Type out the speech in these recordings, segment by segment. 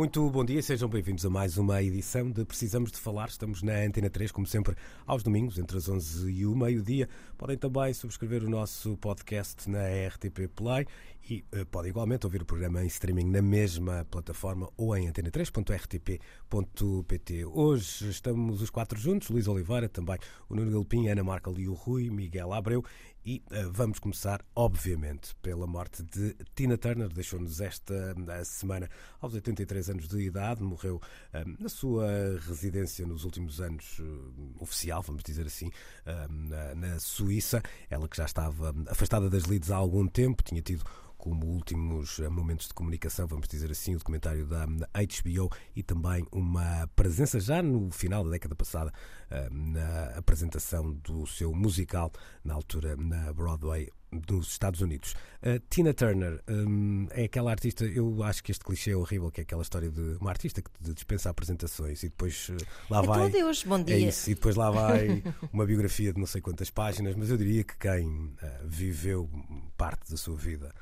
Muito bom dia, sejam bem-vindos a mais uma edição de Precisamos de Falar. Estamos na Antena 3, como sempre, aos domingos, entre as 11 e o meio-dia. Podem também subscrever o nosso podcast na RTP Play e uh, podem igualmente ouvir o programa em streaming na mesma plataforma ou em antena3.rtp.pt. Hoje estamos os quatro juntos, Luís Oliveira, também o Nuno Galpim, Ana Marca e o Rui, Miguel Abreu e uh, vamos começar, obviamente, pela morte de Tina Turner. Deixou-nos esta uh, semana aos 83 anos de idade. Morreu uh, na sua residência nos últimos anos, oficial, vamos dizer assim, na, na Suíça. Ela que já estava afastada das lides há algum tempo, tinha tido como últimos momentos de comunicação, vamos dizer assim, o documentário da HBO e também uma presença já no final da década passada na apresentação do seu musical, na altura na Broadway dos Estados Unidos. Uh, Tina Turner um, é aquela artista, eu acho que este clichê é horrível, que é aquela história de uma artista que dispensa apresentações e depois uh, lá então, vai. Deus, bom dia. É isso, e depois lá vai uma biografia de não sei quantas páginas, mas eu diria que quem uh, viveu parte da sua vida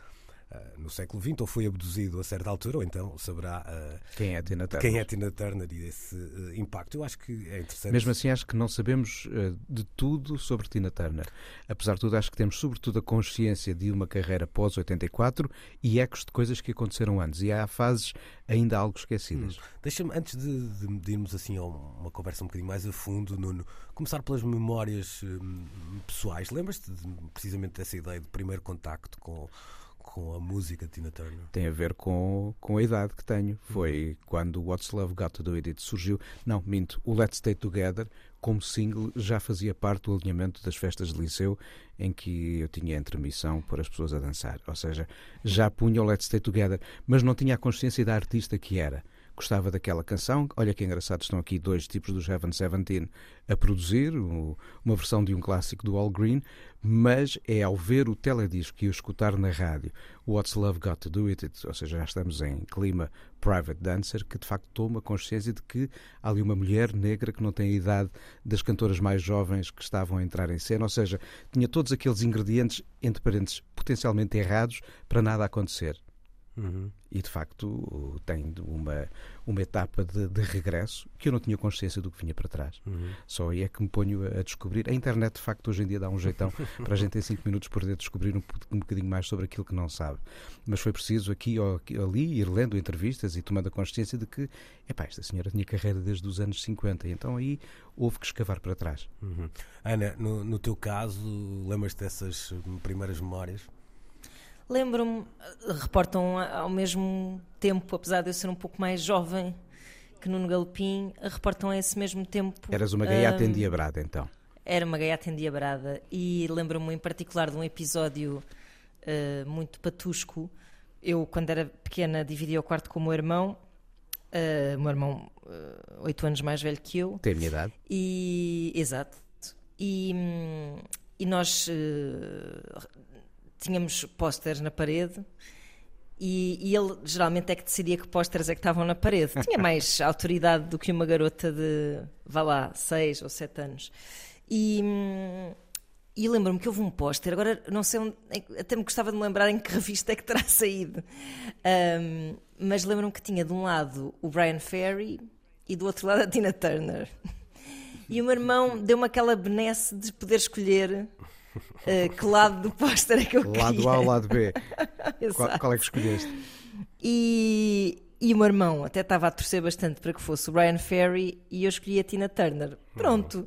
Uh, no século XX, ou foi abduzido a certa altura, ou então saberá uh, quem é Tina Turner, quem é Tina Turner e esse uh, impacto. Eu acho que é interessante. Mesmo assim, acho que não sabemos de tudo sobre Tina Turner. Apesar de tudo, acho que temos sobretudo a consciência de uma carreira pós-84 e ecos de coisas que aconteceram antes. E há fases ainda algo esquecidas. Hum. Deixa-me, antes de, de, de, irmos assim a uma conversa um bocadinho mais a fundo, Nuno, começar pelas memórias hum, pessoais. Lembras-te precisamente dessa ideia de primeiro contacto com com a música de Tina Turner? Tem a ver com, com a idade que tenho. Foi quando What's Love Got to Do With It surgiu. Não, minto. O Let's Stay Together, como single, já fazia parte do alinhamento das festas de liceu em que eu tinha entremissão para as pessoas a dançar. Ou seja, já punha o Let's Stay Together, mas não tinha a consciência da artista que era gostava daquela canção. Olha que engraçado, estão aqui dois tipos dos Heaven Seventeen a produzir, uma versão de um clássico do All Green, mas é ao ver o teledisco e o escutar na rádio What's Love Got to Do With It, ou seja, já estamos em clima Private Dancer, que de facto toma consciência de que há ali uma mulher negra que não tem a idade das cantoras mais jovens que estavam a entrar em cena, ou seja, tinha todos aqueles ingredientes, entre parênteses, potencialmente errados para nada acontecer. Uhum. E de facto tem uma, uma etapa de, de, regresso que eu não tinha consciência do que vinha para trás. Uhum. Só aí é que me ponho a, descobrir. A internet, de facto, hoje em dia dá um jeitão para a gente em 5 minutos poder descobrir um, um bocadinho mais sobre aquilo que não sabe. Mas foi preciso aqui ou ali ir lendo entrevistas e tomando a consciência de que epá, esta senhora tinha carreira desde os anos 50 e então aí houve que escavar para trás. Uhum. Ana, no, no teu caso, lembras-te dessas primeiras memórias? Lembro-me, reportam ao mesmo tempo, apesar de eu ser um pouco mais jovem que Nuno Galopim, reportam a esse mesmo tempo. Eras uma gaiata um, endiabrada, então? Era uma gaiata endiabrada e lembro-me em particular de um episódio uh, muito patusco. Eu, quando era pequena, dividia o quarto com o meu irmão, uh, o meu irmão uh, oito anos mais velho que eu. Tem a minha idade. E, exato. E, hum, e nós uh, tínhamos pósteres na parede e, e, ele geralmente é que decidia que pósteres é que estavam na parede. Tinha mais autoridade do que uma garota de, vá lá, seis ou sete anos. E, e lembro-me que houve um póster, agora não sei onde, até me gostava de me lembrar em que revista é que terá saído. Um, mas lembro-me que tinha de um lado o Brian Ferry e do outro lado a Tina Turner. E o meu irmão deu-me aquela benesse de poder escolher uh, que lado do póster é que eu queria. Lado A ou lado B? qual, qual, é que escolheste? E, e o meu irmão até estava a torcer bastante para que fosse o Brian Ferry e eu escolhi a Tina Turner. Pronto.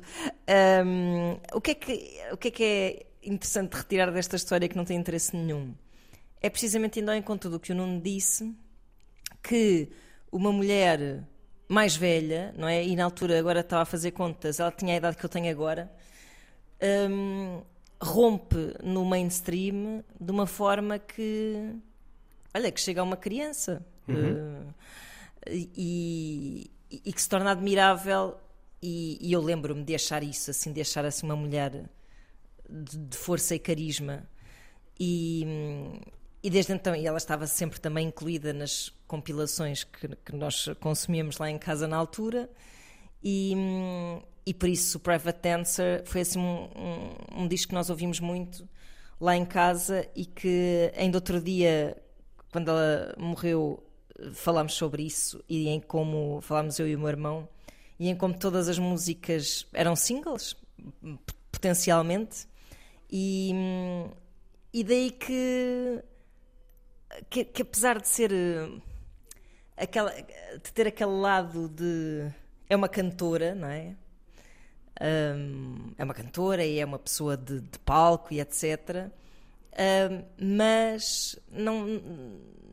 Um, o, que é que, o que é que é interessante retirar desta história que não tem interesse nenhum? É precisamente indo ao encontro do que o Nuno disse, que uma mulher mais velha, não é? E na altura agora estava a fazer contas, ela tinha a idade que eu tenho agora. Um, rompe no mainstream de uma forma que, olha, que chega a uma criança uh, e, e, que se torna admirável. E, e eu lembro-me de achar isso, assim, de achar assim uma mulher de, de força e carisma. E, e desde então, e ela estava sempre também incluída nas compilações que, que nós consumíamos lá em casa na altura. E, e por isso o Private Dancer foi assim um, um, um, disco que nós ouvimos muito lá em casa e que ainda outro dia, quando ela morreu, falámos sobre isso e em como falámos eu e o meu irmão e em como todas as músicas eram singles, potencialmente, e, e daí que, que, que apesar de ser aquela, de ter aquele lado de é uma cantora, não é? Um, é uma cantora e é uma pessoa de, de palco e etc. Um, mas não,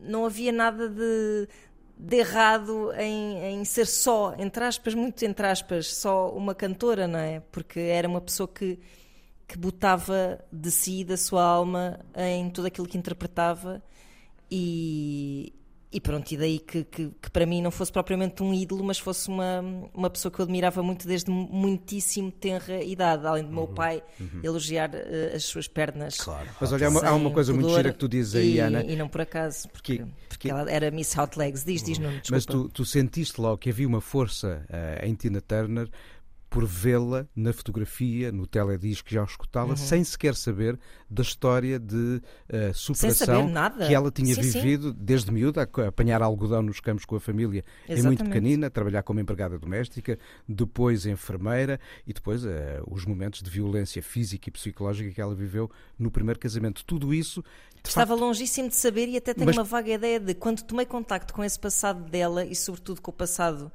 não havia nada de, de errado em, em, ser só, entre aspas, muito entre aspas, só uma cantora, não é? Porque era uma pessoa que, que botava de si, da sua alma, em tudo aquilo que interpretava e, e pronto, e daí que, que, que, para mim não fosse propriamente um ídolo, mas fosse uma, uma pessoa que eu admirava muito desde muitíssimo tenra idade, além do meu uhum, pai uhum. elogiar uh, as suas pernas. Claro. Mas olha, há uma, há uma coisa muito gira que tu dizes aí, e, Ana. E não por acaso, porque, que, porque que... ela era Miss Hot Legs. Diz, diz, não, desculpa. Mas tu, tu sentiste logo que havia uma força uh, em Tina Turner por vê-la na fotografia, no teledisco, já escutá-la, uhum. sem sequer saber da história de uh, superação que ela tinha sim, vivido sim. desde miúda, a apanhar algodão nos campos com a família Exatamente. é muito pequenina, trabalhar como empregada doméstica, depois enfermeira e depois uh, os momentos de violência física e psicológica que ela viveu no primeiro casamento. Tudo isso Estava facto... longíssimo de saber e até tenho Mas... uma vaga ideia de quando tomei contacto com esse passado dela e sobretudo com o passado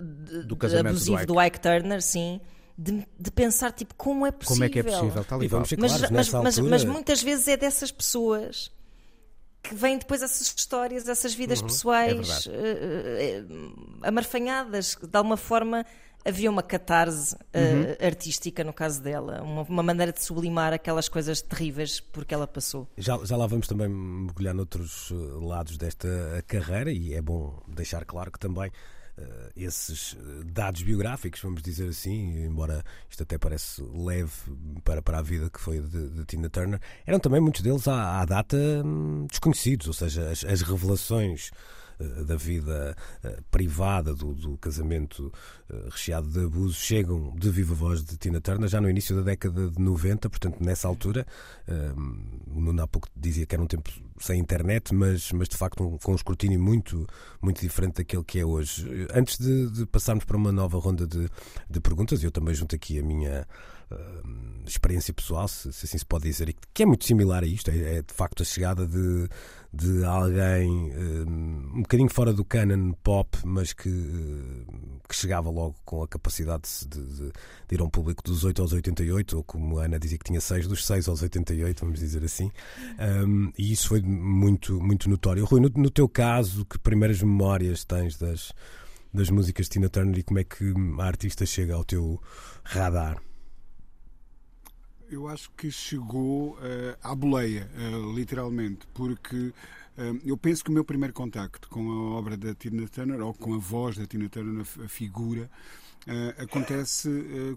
do casamento abusivo do Ike. do Ike Turner, sim. De, de, pensar tipo como é possível. Como é que é possível? Tal e vamos ser mas, mas, mas, mas, muitas vezes é dessas pessoas que vêm depois essas histórias, essas vidas uhum, pessoais é uh, amarfanhadas, de alguma forma havia uma catarse uh, uhum. artística no caso dela, uma, uma, maneira de sublimar aquelas coisas terríveis porque ela passou. Já, já lá vamos também mergulhar noutros lados desta carreira e é bom deixar claro que também uh, esses eh, dados biográficos, vamos dizer assim, embora isto até parece leve para, para a vida que foi de, de Tina Turner, eram também muitos deles à, à data hum, desconhecidos, ou seja, as, as revelações eh, da vida uh, privada, do, do casamento uh, recheado de abusos, chegam de viva voz de Tina Turner já no início da década de 90, portanto, nessa altura, o Nuno há pouco dizia que era um tempo sem internet, mas, mas de facto com um escrutínio muito, muito diferente daquele que é hoje. Antes de, de passarmos para uma nova ronda de, de perguntas, eu também junto aqui a minha uh, experiência pessoal, se, se, assim se pode dizer, que é muito similar a isto, é, é de facto a chegada de, de alguém uh, um bocadinho fora do canon pop, mas que, uh, que chegava logo com a capacidade de, de, de, ir a um público dos 8 aos 88, ou como a Ana dizia que tinha 6, dos 6 aos 88, vamos dizer assim, um, e isso foi muito, muito notório. Rui, no, no teu caso, que primeiras memórias tens das, das músicas de Tina Turner e como é que a artista chega ao teu radar? Eu acho que chegou uh, à boleia, uh, literalmente, porque uh, eu penso que o meu primeiro contacto com a obra da Tina Turner, ou com a voz da Tina Turner, a, figura, acontece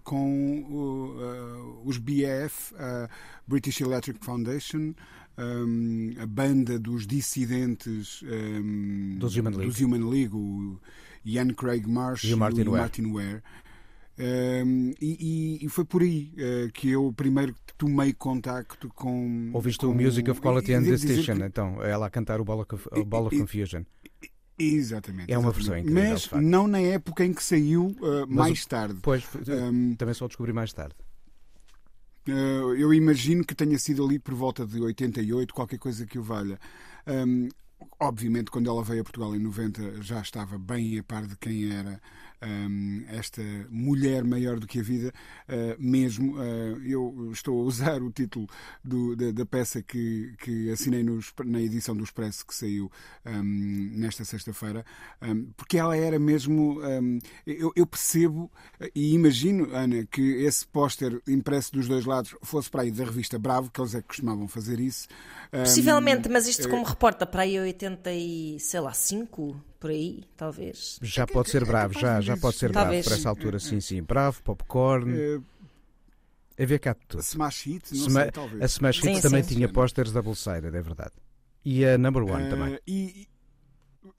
com os BF, a British Electric Foundation, um, a banda dos dissidentes um, dos Human League, dos Human League o Ian Craig Marsh e o Martin, e o. Martin Ware um, e, e, foi por aí uh, que eu primeiro tomei contacto com. Ouviste com, o Music of Quality and Distinction, que... então, ela a cantar o Ball of, o Ball of Confusion. Exatamente. É uma versão incrível. Mas não na época em que saiu, uh, mais o, tarde. Pois, um, também só descobri mais tarde. Uh, eu imagino que tenha sido ali por volta de 88, qualquer coisa que o valha. Um, obviamente, quando ela veio a Portugal em 90, já estava bem a par de quem era um, esta mulher maior do que a vida, uh, mesmo. Uh, eu estou a usar o título do, da, da, peça que, que assinei nos, na edição do Expresso que saiu um, nesta sexta-feira, um, porque ela era mesmo. Eu, eu, percebo e imagino, Ana, que esse póster impresso dos dois lados fosse para aí da revista Bravo, que eles é que costumavam fazer isso. Possivelmente, mas isto como reporta para aí 80 e sei lá, 5 por aí, talvez. Já pode ser é bravo, já, já pode ser bravo para essa altura, sim, sim. Bravo, popcorn. É... Havia cá tudo. Smash Hit, não Sma sei, talvez. A Smash Hit também sim. tinha posters double-sided, é verdade. E a Number One uh, também. E,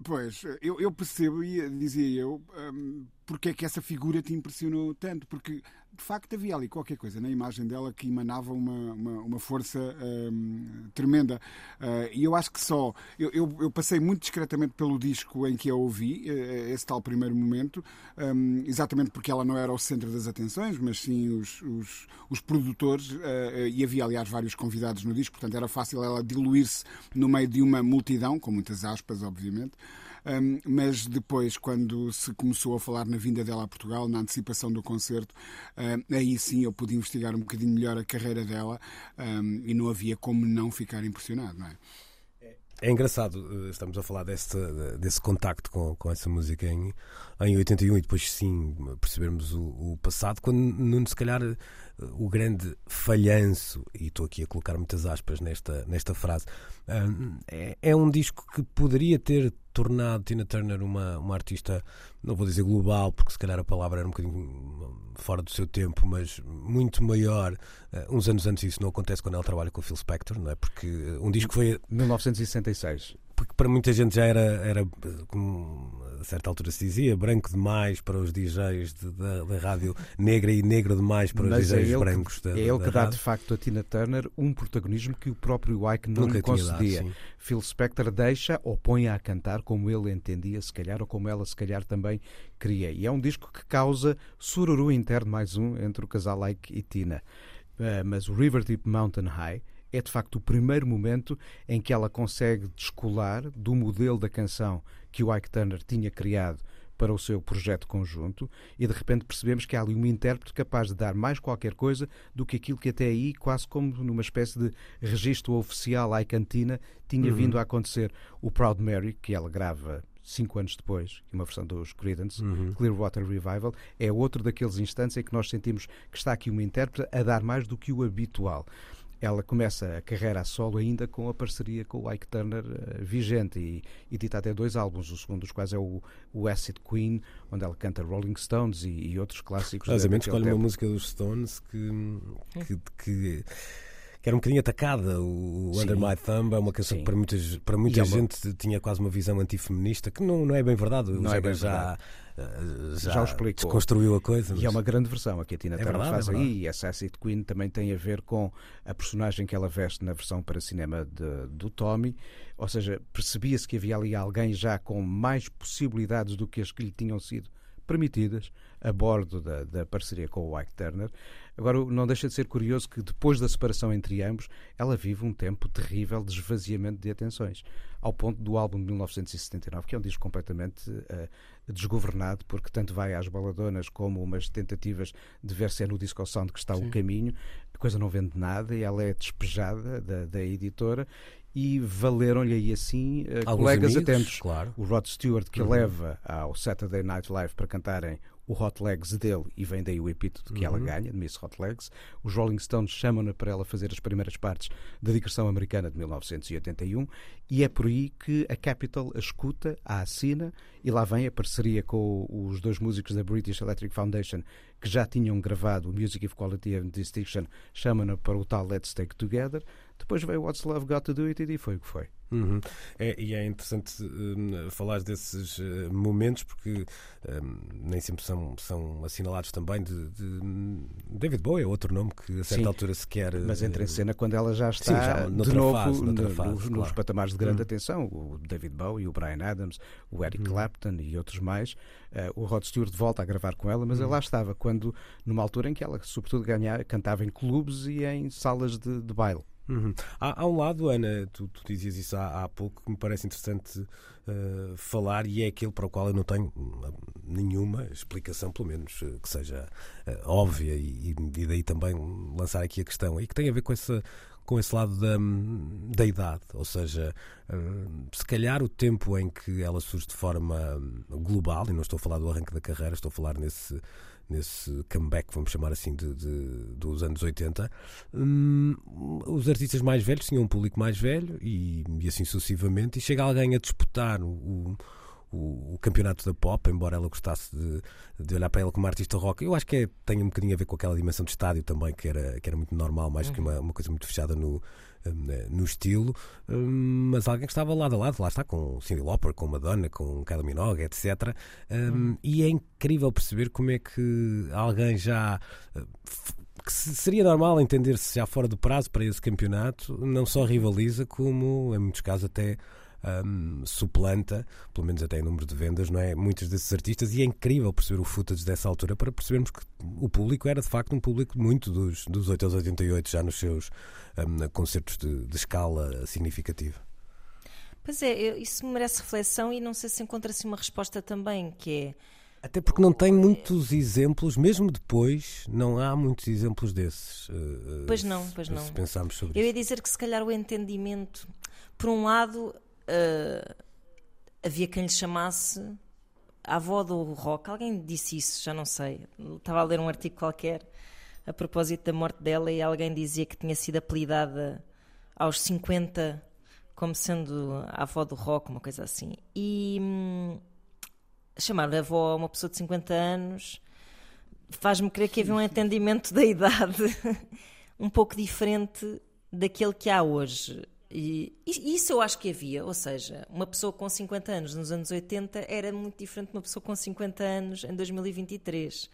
pois, eu, eu percebo, e dizia eu, um, porque é que essa figura te impressionou tanto? Porque de facto havia ali qualquer coisa na imagem dela que emanava uma, uma, uma força um, tremenda. Uh, e eu acho que só. Eu, eu, eu, passei muito discretamente pelo disco em que a ouvi, uh, esse tal primeiro momento, um, exatamente porque ela não era o centro das atenções, mas sim os, os, os produtores, uh, e havia aliás vários convidados no disco, portanto era fácil ela diluir-se no meio de uma multidão, com muitas aspas, obviamente. Um, mas depois, quando se começou a falar na vinda dela a Portugal, na antecipação do concerto, um, aí sim eu pude investigar um bocadinho melhor a carreira dela um, e não havia como não ficar impressionado, não é? É engraçado, eh, estamos a falar desse, desse contacto com, com essa música em, em 81 e depois sim percebermos o, o passado, quando Nuno, se calhar, eh, o grande falhanço, e estou aqui a colocar muitas aspas nesta, nesta frase, é, é um disco que poderia ter tornado Tina Turner uma, uma artista, não vou dizer global, porque se calhar a palavra era um bocadinho fora do seu tempo, mas muito maior. Uh, uns anos antes isso não acontece quando ela trabalha com o Phil Spector, não é? Porque um disco foi. 1966 porque para muita gente já era, era como a certa altura se dizia, branco demais para os DJs de, da, da rádio negra e negro demais para Mas os DJs é brancos que, da, É ele que dá de facto a Tina Turner um protagonismo que o próprio Ike não lhe concedia. Dado, Phil Spector deixa ou põe a cantar como ele entendia, se calhar, ou como ela se calhar também queria. E é um disco que causa sururu interno mais um entre o casal Ike e Tina. Uh, mas o River Deep Mountain High é de facto o primeiro momento em que ela consegue descolar do modelo da canção que o Ike Turner tinha criado para o seu projeto conjunto e de repente percebemos que há ali um intérprete capaz de dar mais qualquer coisa do que aquilo que até aí, quase como numa espécie de registro oficial à cantina, tinha uhum. vindo a acontecer. O Proud Mary, que ela grava cinco anos depois, uma versão dos Creedence, uhum. Clearwater Revival, é outro daqueles instantes em que nós sentimos que está aqui uma intérprete a dar mais do que o habitual ela começa a carreira a solo ainda com a parceria com o Ike Turner uh, vigente e, edita até dois álbuns, o segundo dos quais é o, o Acid Queen, onde ela canta Rolling Stones e, e outros clássicos. Basicamente escolhe uma música dos Stones que, que, que que era um bocadinho atacada. O Sim. Under My Thumb é uma canção Sim. que para, muitas, para muita é gente uma... tinha quase uma visão antifeminista, que não, não é bem verdade. Não é bem já, verdade. Já, já o explicou. desconstruiu a coisa. Mas... E é uma grande versão aqui a Tina é Turner verdade, faz é aí. E essa Acid Queen também tem a ver com a personagem que ela veste na versão para cinema de, do Tommy. Ou seja, percebia-se que havia ali alguém já com mais possibilidades do que as que lhe tinham sido permitidas a bordo da, da parceria com o Ike Turner. Agora, não deixa de ser curioso que depois da separação entre ambos, ela vive um tempo terrível de esvaziamento de atenções, ao ponto do álbum de 1979, que é um disco completamente uh, desgovernado, porque tanto vai às baladonas como umas tentativas de ver se é no Disco Sound que está Sim. o caminho, a coisa não vende nada e ela é despejada da, da editora e valeram-lhe aí assim uh, colegas amigos, atentos. Claro. O Rod Stewart, que uhum. leva ao Saturday Night Live para cantarem o Hot Legs dele, e vem daí o epíteto que uhum. ela ganha, de Miss Hot Legs. Os Rolling Stones chamam-na para ela fazer as primeiras partes da digressão americana de 1981, e é por aí que a Capitol a escuta, a assina, e lá vem a parceria com os dois músicos da British Electric Foundation, que já tinham gravado o Music of Quality and Distinction, chamam-na para o tal Let's Take Together. Depois veio What's Love Got to Do It e foi o que foi. Uhum. É, e é interessante um, falar desses uh, momentos porque um, nem sempre são, são assinalados também de, de, David Bowie é outro nome que a certa Sim, altura se quer mas entra em cena quando ela já está Sim, já de novo fase, no, fase, nos, claro. nos, patamares de grande uhum. atenção o David Bowie, o Brian Adams o Eric uhum. Clapton e outros mais uh, o Rod Stewart volta a gravar com ela mas uhum. ela lá estava quando numa altura em que ela sobretudo ganhava, cantava em clubes e em salas de, de baile Uhum. Há, há, um lado, Ana, tu, tu dizias isso há, há, pouco, que me parece interessante uh, falar e é aquele para o qual eu não tenho hum, nenhuma explicação, pelo menos uh, que seja uh, óbvia, e, e, daí também lançar aqui a questão, e que tem a ver com essa. Com esse lado da, da idade, ou seja, se calhar o tempo em que ela surge de forma global, e não estou a falar do arranque da carreira, estou a falar nesse, nesse comeback, vamos chamar assim, de, de dos anos 80, hum, os artistas mais velhos tinham um público mais velho e, e assim sucessivamente, e chega alguém a disputar o, o, o, campeonato da pop, embora ela gostasse de, de, olhar para ela como artista rock. Eu acho que é, tem um bocadinho a ver com aquela dimensão de estádio também, que era, que era muito normal, mais uhum. que uma, uma coisa muito fechada no, eh, no estilo, eh, mas alguém que estava lado a lado, lá está, com Cindy Lauper, com Madonna, com Kylie Minogue, etc. Hum. E é incrível perceber como é que alguém já eh, que seria normal entender-se já fora do prazo para esse campeonato, não só rivaliza, como em muitos casos até um, suplanta, pelo menos até em número de vendas, não é? Muitos desses artistas, e é incrível perceber o footage dessa altura para percebermos que o público era de facto um público muito dos, dos 8 aos 88, já nos seus um, concertos de, de escala significativa. Pois é, isso merece reflexão e não sei se encontra-se uma resposta também, que é. Até porque não tem muitos exemplos, mesmo depois, não há muitos exemplos desses. Uh, pois não, pois não. Se pensarmos sobre Eu isso. ia dizer que se calhar o entendimento, por um lado, uh, havia quem lhe chamasse a avó do rock. Alguém disse isso, já não sei. Estava a ler um artigo qualquer a propósito da morte dela e alguém dizia que tinha sido apelidada aos 50 como sendo a avó do rock, uma coisa assim. E hum, chamar a avó a uma pessoa de 50 anos faz-me crer que havia um entendimento da idade um pouco diferente daquele que há hoje. E, isso eu acho que havia, ou seja, uma pessoa com 50 anos nos anos 80 era muito diferente de uma pessoa com 50 anos em 2023. Uh,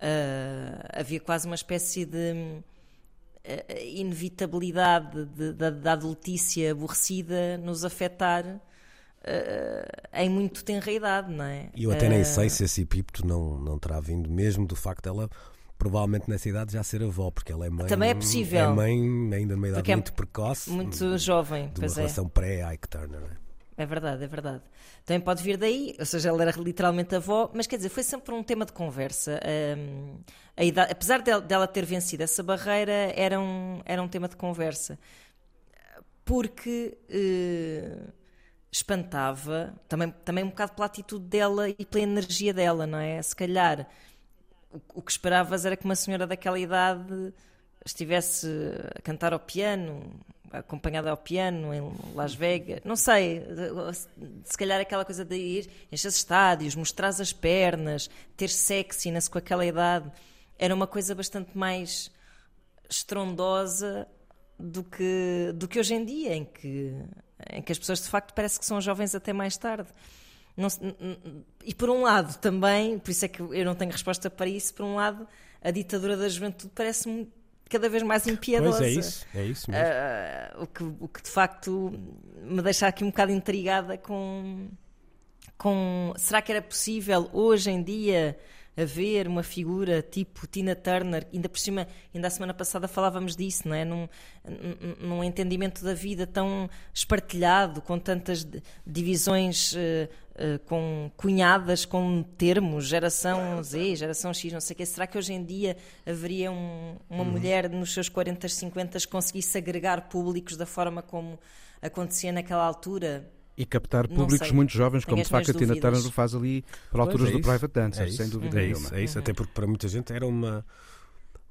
ah, havia quase uma espécie de uh, inevitabilidade da adultícia aborrecida nos afetar uh, em muito tenra idade, não é? E eu até nem sei se esse epípeto não, não terá vindo mesmo do facto dela provavelmente nessa idade já ser avó, porque ela é mãe. Também é possível. É mãe ainda numa idade é muito precoce. Muito jovem. De uma é. relação é. pré-Ike Turner. É? é verdade, é verdade. Também pode vir daí, ou seja, ela era literalmente avó, mas quer dizer, foi sempre um tema de conversa. Um, a idade, apesar dela ter vencido essa barreira, era um, era um tema de conversa. Porque uh, espantava, também, também um bocado pela atitude dela e pela energia dela, não é? Se calhar o, que esperavas era que uma senhora daquela idade estivesse a cantar ao piano, acompanhada ao piano em Las Vegas, não sei, se calhar aquela coisa de ir encher estádios, mostrar as pernas, ter sexiness com aquela idade, era uma coisa bastante mais estrondosa do que, do que hoje em dia, em que, em que as pessoas de facto parece que são jovens até mais tarde. Não, e por um lado também, por isso é que eu não tenho resposta para isso, por um lado a ditadura da juventude parece-me cada vez mais impiedosa. Pois é isso, é isso mesmo. Uh, o, que, o que de facto me deixa aqui um bocado intrigada com, com será que era possível hoje em dia haver uma figura tipo Tina Turner, ainda por cima, ainda a semana passada falávamos disso, não é? Num, num entendimento da vida tão espartilhado, com tantas divisões uh, uh, com cunhadas, com termos, geração Z, geração X, não sei o quê. Será que hoje em dia haveria um, uma uhum. mulher nos seus 40, 50 que conseguisse agregar públicos da forma como acontecia naquela altura? E captar públicos muito jovens, como de facto a Tina Turner faz ali para alturas é do Private Dancer, é sem dúvida é nenhuma. Isso, é isso, até porque para muita gente era uma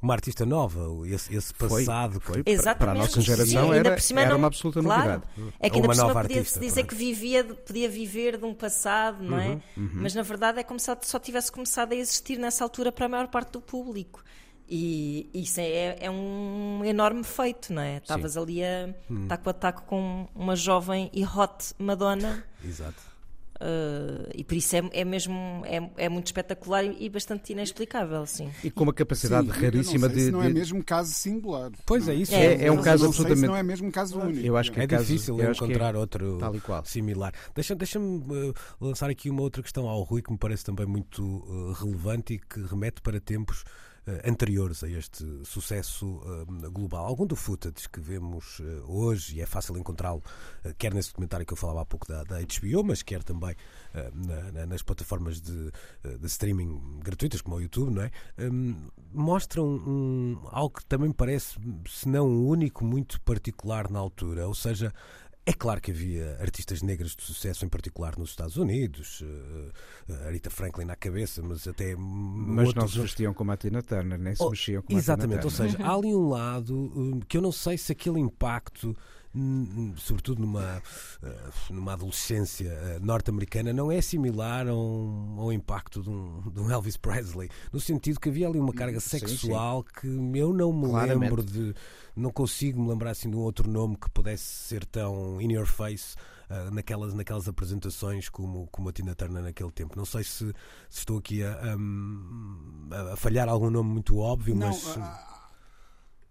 uma artista nova, esse, esse passado foi, foi para, para a nossa geração Sim, era, era não, uma absoluta claro, novidade. É que ainda por cima podia-se dizer pronto. que vivia, podia viver de um passado, não é? Uhum, uhum. Mas na verdade é como se só tivesse começado a existir nessa altura para a maior parte do público. E isso é, é um enorme feito, não é? Estavas ali a hum. taco a taco com uma jovem e hot Madonna. Exato. Uh, e por isso é, é mesmo é, é, muito espetacular e, bastante inexplicável, sim. E com uma capacidade sim, raríssima de, se não é mesmo caso singular. Pois é isso. É, é um caso absolutamente. não é mesmo caso único. Eu acho que é, é caso, difícil encontrar outro similar. Deixa-me deixa uh, lançar aqui uma outra questão ao Rui que me parece também muito uh, relevante e que remete para tempos anteriores a este sucesso global. Algum do footage que vemos hoje, e é fácil encontrá-lo, quer nesse documentário que eu falava há pouco da, da HBO, mas quer também na, na, nas plataformas de, de, streaming gratuitas, como o YouTube, não é? Um, mostram um, algo que também parece, se não único, muito particular na altura. Ou seja, é claro que havia artistas negras de sucesso, em particular nos Estados Unidos, uh, a Rita Franklin na cabeça, mas até. Mas não se vestiam como a Tina Turner, nem se oh, mexiam como Exatamente, a Tina Turner. ou seja, há ali um lado um, que eu não sei se aquele impacto sobretudo numa, eh, numa adolescência eh, norte-americana, não é similar a um, ao impacto de um, de um, Elvis Presley, no sentido que havia ali uma carga sexual sim, sim. que eu não me Claramente. lembro de. Não consigo me lembrar assim de um outro nome que pudesse ser tão in your face. Uh, naquelas, naquelas apresentações como, como a Tina Turner naquele tempo. Não sei se, se estou aqui a, a, a, falhar algum nome muito óbvio, não, mas. Uh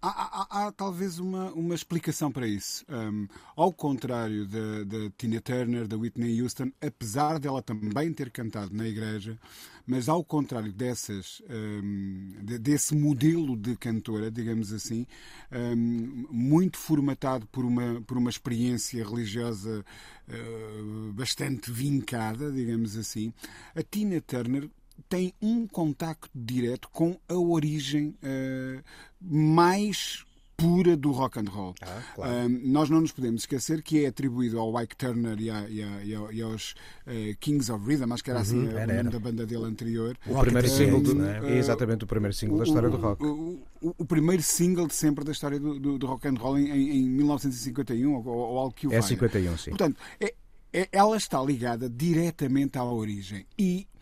Há, há, há, talvez uma, uma explicação para isso. Um, ao contrário da, Tina Turner, da Whitney Houston, apesar dela também ter cantado na igreja, mas ao contrário dessas, um, de, desse modelo de cantora, digamos assim, um, muito formatado por uma, por uma experiência religiosa uh, bastante vincada, digamos assim, a Tina Turner tem um contacto direto com a origem uh, mais pura do rock and roll. Ah, claro. uh, nós não nos podemos esquecer que é atribuído ao Ike Turner e, a, e, a, e aos uh, Kings of Rhythm, acho que era assim uhum, era, o nome da banda dele anterior. O primeiro single, do, é? exatamente o primeiro single da história do rock. O, o, o, primeiro single de sempre da história do, do, do rock and roll em, em 1951 ou, ou algo que o É 51, sim. Portanto, é, é, ela está ligada diretamente à origem e eh,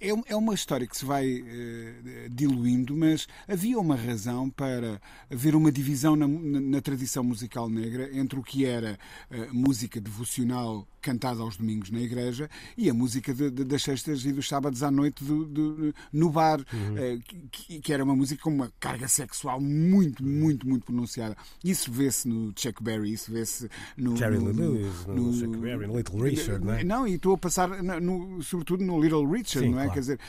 é, é uma história que se vai eh, diluindo, mas havia uma razão para haver uma divisão na, na tradição musical negra entre o que era eh, música devocional cantada aos domingos na igreja e a música de, de, das sextas e dos sábados à noite do, do, no bar, uhum. que, que, era uma música com uma carga sexual muito, muito, muito pronunciada. Isso vê-se no Chuck Berry, isso vê-se no. Jerry Lee Lewis, no, no, Chuck Berry, no Little Richard, não é? Não, e estou a passar, no, sobretudo no Little Richard, Sim, não é? Claro. Quer dizer,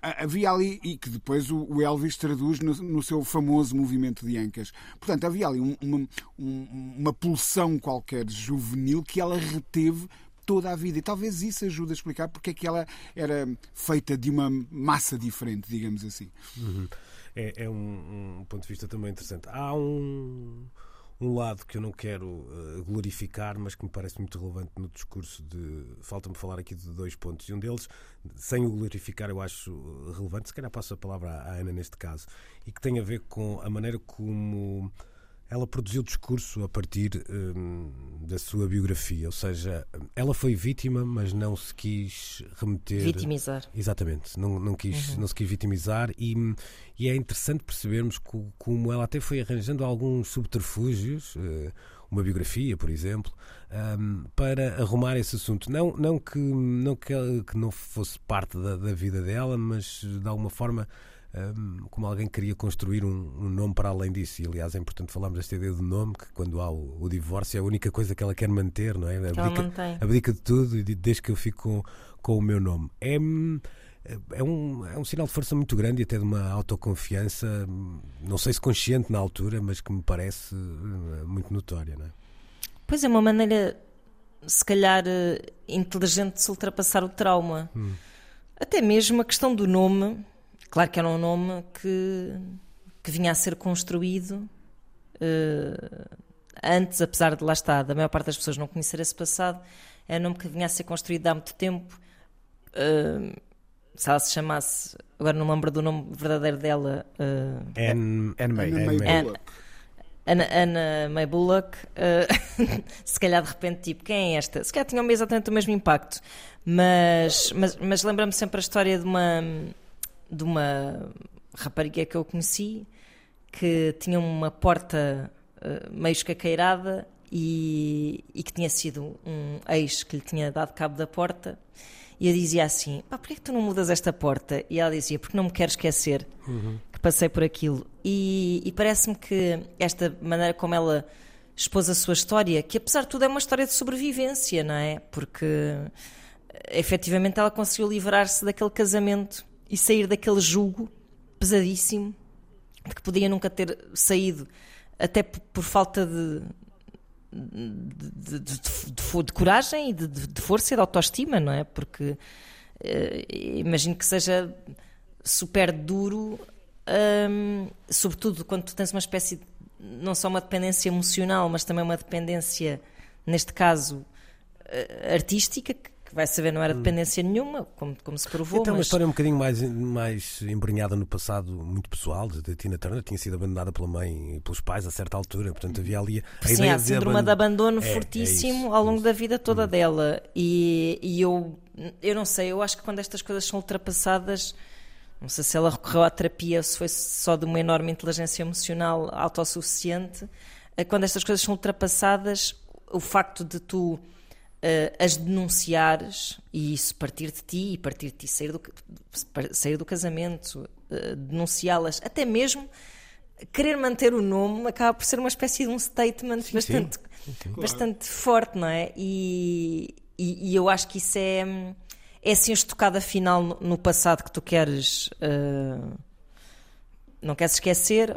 havia ali, e que depois o Elvis traduz no, no seu famoso movimento de ancas. Portanto, havia ali uma, uma pulsão qualquer juvenil que ela reteve toda a vida. E talvez isso ajude a explicar porque é que ela era feita de uma massa diferente, digamos assim. Uhum. É, é um, um, ponto de vista também interessante. Há um, um lado que eu não quero uh, glorificar, mas que me parece muito relevante no discurso de. Falta-me falar aqui de dois pontos. E um deles, sem o glorificar, eu acho relevante, se calhar passo a palavra à Ana neste caso, e que tem a ver com a maneira como ela produziu discurso a partir hum, da sua biografia, ou seja, ela foi vítima, mas não se quis remeter. Vitimizar. Exatamente, não, não, quis, uhum. não se quis vitimizar e, e é interessante percebermos co, como ela até foi arranjando alguns subterfúgios, uh, uma biografia, por exemplo, um, para arrumar esse assunto. Não, não, que, não que, que não fosse parte da, da vida dela, mas de alguma forma como alguém queria construir um, um, nome para além disso. E, aliás, é importante falarmos desta ideia de nome, que quando há o, o divórcio é a única coisa que ela quer manter, não é? Abdica, abdica de tudo e desde que eu fico com, com o meu nome. É, é, um, é um sinal de força muito grande e até de uma autoconfiança, não sei se consciente na altura, mas que me parece eh, muito notória, não é? Pois é, uma maneira, se calhar, eh, inteligente de se ultrapassar o trauma. Hum. Até mesmo a questão do nome Claro que era um nome que, que vinha a ser construído uh, antes, apesar de lá estar, da maior parte das pessoas não conhecer esse passado, é um nome que vinha a ser construído há muito tempo. Uh, se ela se chamasse, agora não lembro do nome verdadeiro dela. Uh, Anne, Anne May. Anne May Bullock. Ana, Ana May Bullock, uh, se calhar de repente, tipo, quem é esta? Se calhar tinha exatamente o mesmo impacto, mas, mas, mas lembra-me sempre a história de uma de uma rapariga que eu conheci que tinha uma porta uh, meio escaqueirada e, e, que tinha sido um ex que lhe tinha dado cabo da porta. E eu dizia assim: pá, porquê que tu não mudas esta porta? E ela dizia: porque não me quero esquecer uhum. que passei por aquilo. E, e parece-me que esta maneira como ela expôs a sua história, que apesar de tudo é uma história de sobrevivência, não é? Porque efetivamente ela conseguiu livrar-se daquele casamento e sair daquele jugo pesadíssimo, de que podia nunca ter saído, até por, falta de, de, de, de, de coragem e de, força e de autoestima, não é? Porque uh, imagino que seja super duro, um, sobretudo quando tu tens uma espécie de, não só uma dependência emocional, mas também uma dependência, neste caso, uh, artística, que vai saber não era dependência nenhuma, como, como se provou. Então, mas... uma história um bocadinho mais, mais embrenhada no passado, muito pessoal, de Tina Turner, tinha sido abandonada pela mãe e pelos pais a certa altura, portanto havia ali a Sim, ideia há síndrome de, abandono é, é fortíssimo é ao longo da vida toda hum. dela. E, e eu, eu não sei, eu acho que quando estas coisas são ultrapassadas. Não sei se ela recorreu à terapia ou se foi só de uma enorme inteligência emocional autossuficiente. Eh, quando estas coisas são ultrapassadas, o facto de tu uh, as denunciares e isso partir de ti e partir de ti sair do, sair do casamento, uh, denunciá-las, até mesmo querer manter o nome acaba por ser uma espécie de um statement sim, bastante, sim. Sim, bastante forte, não é? E, e, e, eu acho que isso é, é assim estocada final no, no passado que tu queres. Uh, não queres esquecer,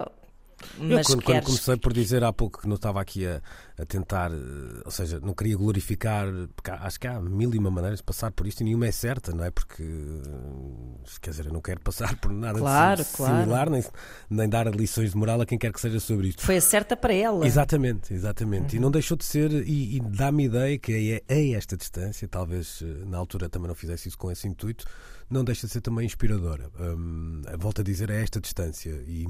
mas eu, quando, quando, comecei por dizer há pouco que não estava aqui a, a, tentar, eh, ou seja, não queria glorificar, porque acho que há mil e uma maneiras de passar por isto e nenhuma é certa, não é? Porque, eh, quer dizer, eu não quero passar por nada claro, similar, claro. nem, nem dar lições de moral a quem quer que seja sobre isto. Foi a certa para ela. Exatamente, exatamente. Uhum. E não deixou de ser, e, e dá-me ideia que é a esta distância, talvez eh, na altura também não fizesse isso com esse intuito, não deixa de ser também inspiradora. Um, volto a dizer, a esta distância. E,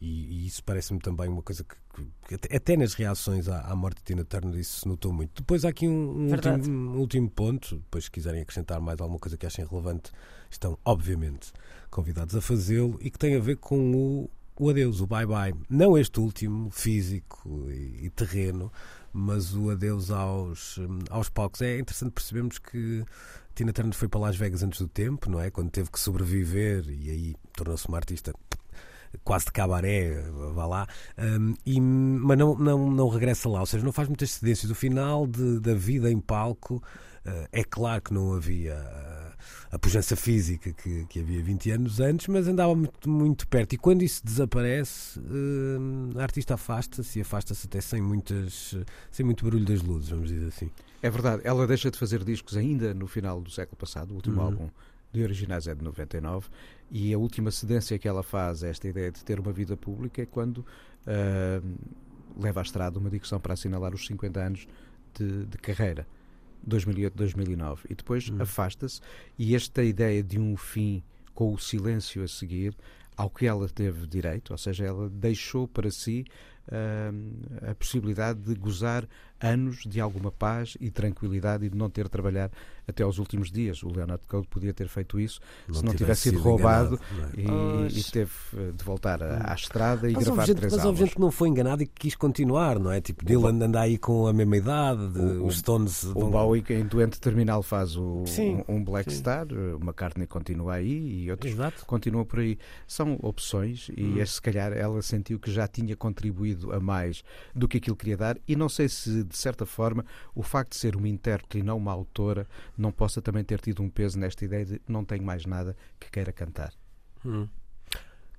e, e isso parece-me também uma coisa que, que, até nas reações à, à, morte de Tina Turner, isso se notou muito. Depois há aqui um, um, último, um, último, ponto, depois se quiserem acrescentar mais alguma coisa que achem relevante, estão obviamente convidados a fazê-lo e que tem a ver com o, o adeus, o bye-bye. Não este último, físico e, e terreno, mas o adeus aos, aos palcos. É interessante percebermos que Tina Turner foi para Las Vegas antes do tempo, não é? Quando teve que sobreviver e aí tornou-se uma artista quase de cabaré, vá lá, um, e, mas não, não, não regressa lá, ou seja, não faz muitas cedências. O final de, da vida em palco, uh, é claro que não havia a pujança física que, que havia 20 anos antes, mas andava muito, muito perto. E quando isso desaparece, uh, a artista afasta-se e afasta-se até sem, muitas, sem muito barulho das luzes, vamos dizer assim. É verdade, ela deixa de fazer discos ainda no final do século passado, o último uhum. álbum de originais é de 99, e a última cedência que ela faz a esta ideia de ter uma vida pública é quando uh, leva à estrada uma digressão para assinalar os 50 anos de, de carreira. 2008-2009 e depois uhum. afasta-se e esta ideia de um fim com o silêncio a seguir ao que ela teve direito, ou seja, ela deixou para si uh, a possibilidade de gozar anos de alguma paz e tranquilidade e de não ter de trabalhar até aos últimos dias. O Leonard Cohen podia ter feito isso não se não tivesse sido roubado enganado, e, e, teve eh, de voltar à, à estrada e mas gravar gente, três Mas houve gente que não foi enganado e que quis continuar, não é? Tipo, Dylan anda aí com a mesma idade, de, o, os Stones... O vão... Bowie em Doente Terminal faz o, sim, um, um, Black sim. Star, o McCartney continua aí e outros Exato. continuam por aí. São opções e hum. se calhar ela sentiu que já tinha contribuído a mais do que aquilo que queria dar e não sei se de certa forma, o facto de ser uma intérprete e não uma autora não possa também ter tido um peso nesta ideia de não tenho mais nada que queira cantar. Hum.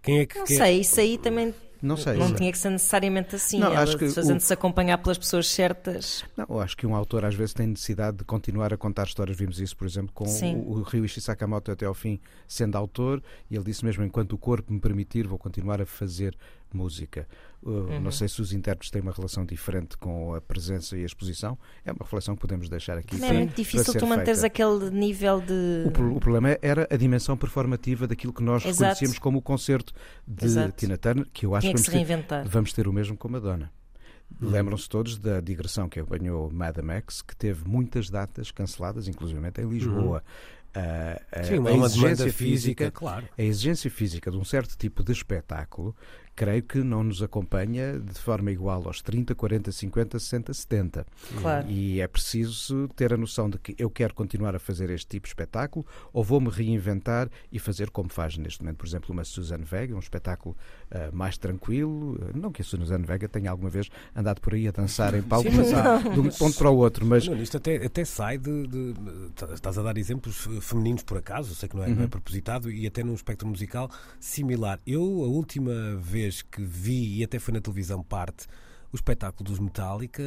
Quem é que, não quem... sei, isso aí também não sei. Não tinha que ser necessariamente assim. Não, acho que fazendo-se o... acompanhar pelas pessoas certas. Não, eu acho que um autor às vezes tem necessidade de continuar a contar histórias. Vimos isso, por exemplo, com Sim. o, o Ryuichi Sakamoto até ao fim sendo autor. E ele disse mesmo: enquanto o corpo me permitir, vou continuar a fazer música. Uh, uhum. Não sei se os intérpretes têm uma relação diferente com a presença e a exposição. É uma reflexão que podemos deixar aqui. Não é muito difícil tu manteres aquele nível de. O, o, problema era a dimensão performativa daquilo que nós Exato. reconhecíamos como o concerto de Exato. Tina Turner, que eu acho que, que vamos, ter, vamos ter o mesmo com Madonna. Hum. Lembram-se todos da digressão que apanhou Madame Max, que teve muitas datas canceladas, inclusive em Lisboa. Hum. Uh, Sim, a, exigência física, física, claro. a exigência física de um certo tipo de espetáculo creio que não nos acompanha de forma igual aos 30, 40, 50, 60, 70. Claro. E é preciso ter a noção de que eu quero continuar a fazer este tipo de espetáculo ou vou-me reinventar e fazer como faz neste momento, por exemplo, uma Suzanne Vega, um espetáculo uh, mais tranquilo. Não que a Suzanne Vega tenha alguma vez andado por aí a dançar em palco, Sim, mas há- de um ponto para o outro. Mas Não, isto até, até sai de, de- Estás a dar exemplos femininos por acaso, eu sei que não é, não é propositado, e até num espectro musical similar. Eu, a última vez que vi, e até foi na televisão parte, o espetáculo dos Metallica,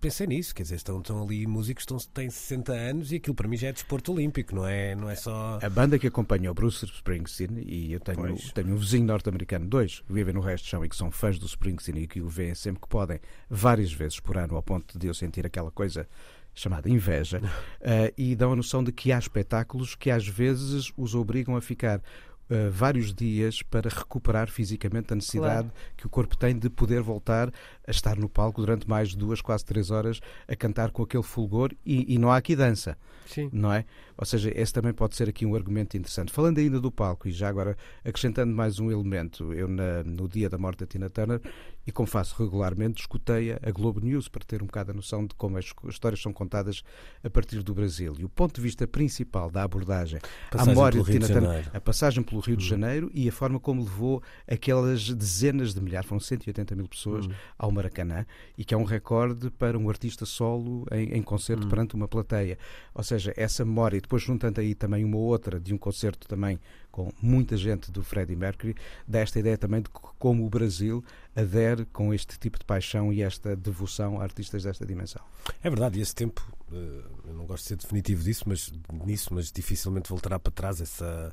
pensei nisso, quer dizer, estão, estão ali músicos que têm 60 anos e aquilo para mim já é desporto olímpico, não é, não é só. A banda que acompanha o Bruce Springsteen, e eu tenho, Pois. tenho um vizinho norte-americano, dois, que vivem no resto do chão e que são fãs do Springsteen e que o veem sempre que podem, várias vezes por ano, ao ponto de eu sentir aquela coisa chamada inveja, eh, e dão a noção de que há espetáculos que às vezes os obrigam a ficar eh, vários dias para recuperar fisicamente a necessidade que o corpo tem de poder voltar a estar no palco durante mais de duas, quase três horas a cantar com aquele fulgor e, e não há aqui dança Sim. não é? Ou seja, esse também pode ser aqui um argumento interessante. Falando ainda do palco, e já agora acrescentando mais um elemento, eu na- no dia da morte da Tina Turner, e como faço regularmente, escutei a, Globo News para ter um bocado a noção de como as histórias são contadas a partir do Brasil. E o ponto de vista principal da abordagem à memória de Tina Turner, a passagem pelo Rio Hum. de Janeiro e a forma como levou aquelas dezenas de milhares, foram 180 mil Hum. pessoas ao Maracanã, e que é um recorde para um artista solo em, em concerto perante uma plateia. Ou seja, essa memória, e depois juntando aí também uma outra de um concerto também com muita gente do Freddie Mercury, dá esta ideia também de co- como o Brasil adere com este tipo de paixão e esta devoção a artistas desta dimensão. É verdade, e esse tempo, eh, eu não gosto de ser definitivo disso, mas nisso, mas dificilmente voltará para trás essa,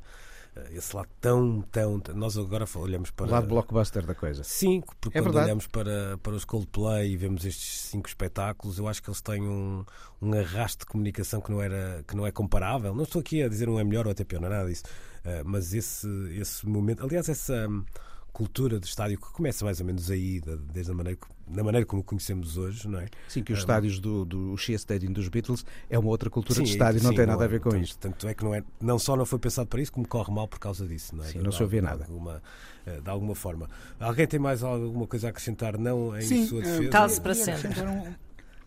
eh, esse lado tão, tão. tão- Nós agora olhamos para. O lado blockbuster da coisa. Sim, porque É quando verdade. olhamos para, para os Coldplay e vemos estes cinco espetáculos, eu acho que eles têm um, um arrasto de comunicação que não, era, que não é comparável. Não estou aqui a dizer um é melhor ou até pior, não é nada disso. Eh, mas esse, esse momento, aliás, essa hum, cultura de estádio que começa mais ou menos aí, da- desde a maneira, que- da maneira como conhecemos hoje, não é? Sim, que os estádios do, do Shea Stadium dos Beatles é uma outra cultura Sim, de estádio, não sim, tem nada a ver com tanto, isto. Tanto é que não, é, não só não foi pensado para isso, como corre mal por causa disso. Não é? Sim, De- não se ouvia nada. Alguma, eh, de alguma forma. Alguém tem mais alguma coisa a acrescentar? Não em Sim, sua eh, defesa? Cale-se para queria sempre.